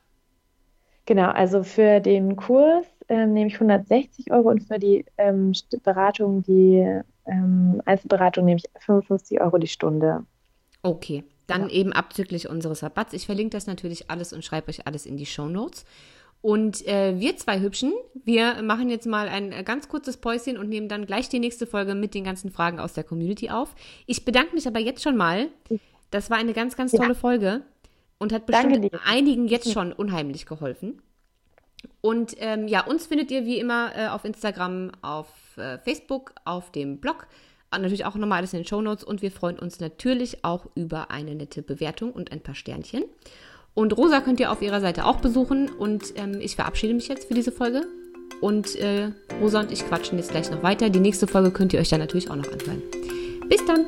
Genau, also für den Kurs äh, nehme ich 160 Euro und für die ähm, Beratung, die ähm, Einzelberatung nehme ich 55 Euro die Stunde. Okay, dann ja. eben abzüglich unseres Rabatts. Ich verlinke das natürlich alles und schreibe euch alles in die Show Notes. Und äh, wir zwei Hübschen, wir machen jetzt mal ein äh, ganz kurzes Päuschen und nehmen dann gleich die nächste Folge mit den ganzen Fragen aus der Community auf. Ich bedanke mich aber jetzt schon mal. Das war eine ganz, ganz tolle ja. Folge und hat bestimmt einigen jetzt schon unheimlich geholfen. Und ähm, ja, uns findet ihr wie immer äh, auf Instagram, auf äh, Facebook, auf dem Blog natürlich auch nochmal alles in den Show Notes und wir freuen uns natürlich auch über eine nette Bewertung und ein paar Sternchen. Und Rosa könnt ihr auf ihrer Seite auch besuchen und ähm, ich verabschiede mich jetzt für diese Folge. Und äh, Rosa und ich quatschen jetzt gleich noch weiter. Die nächste Folge könnt ihr euch dann natürlich auch noch anhören. Bis dann!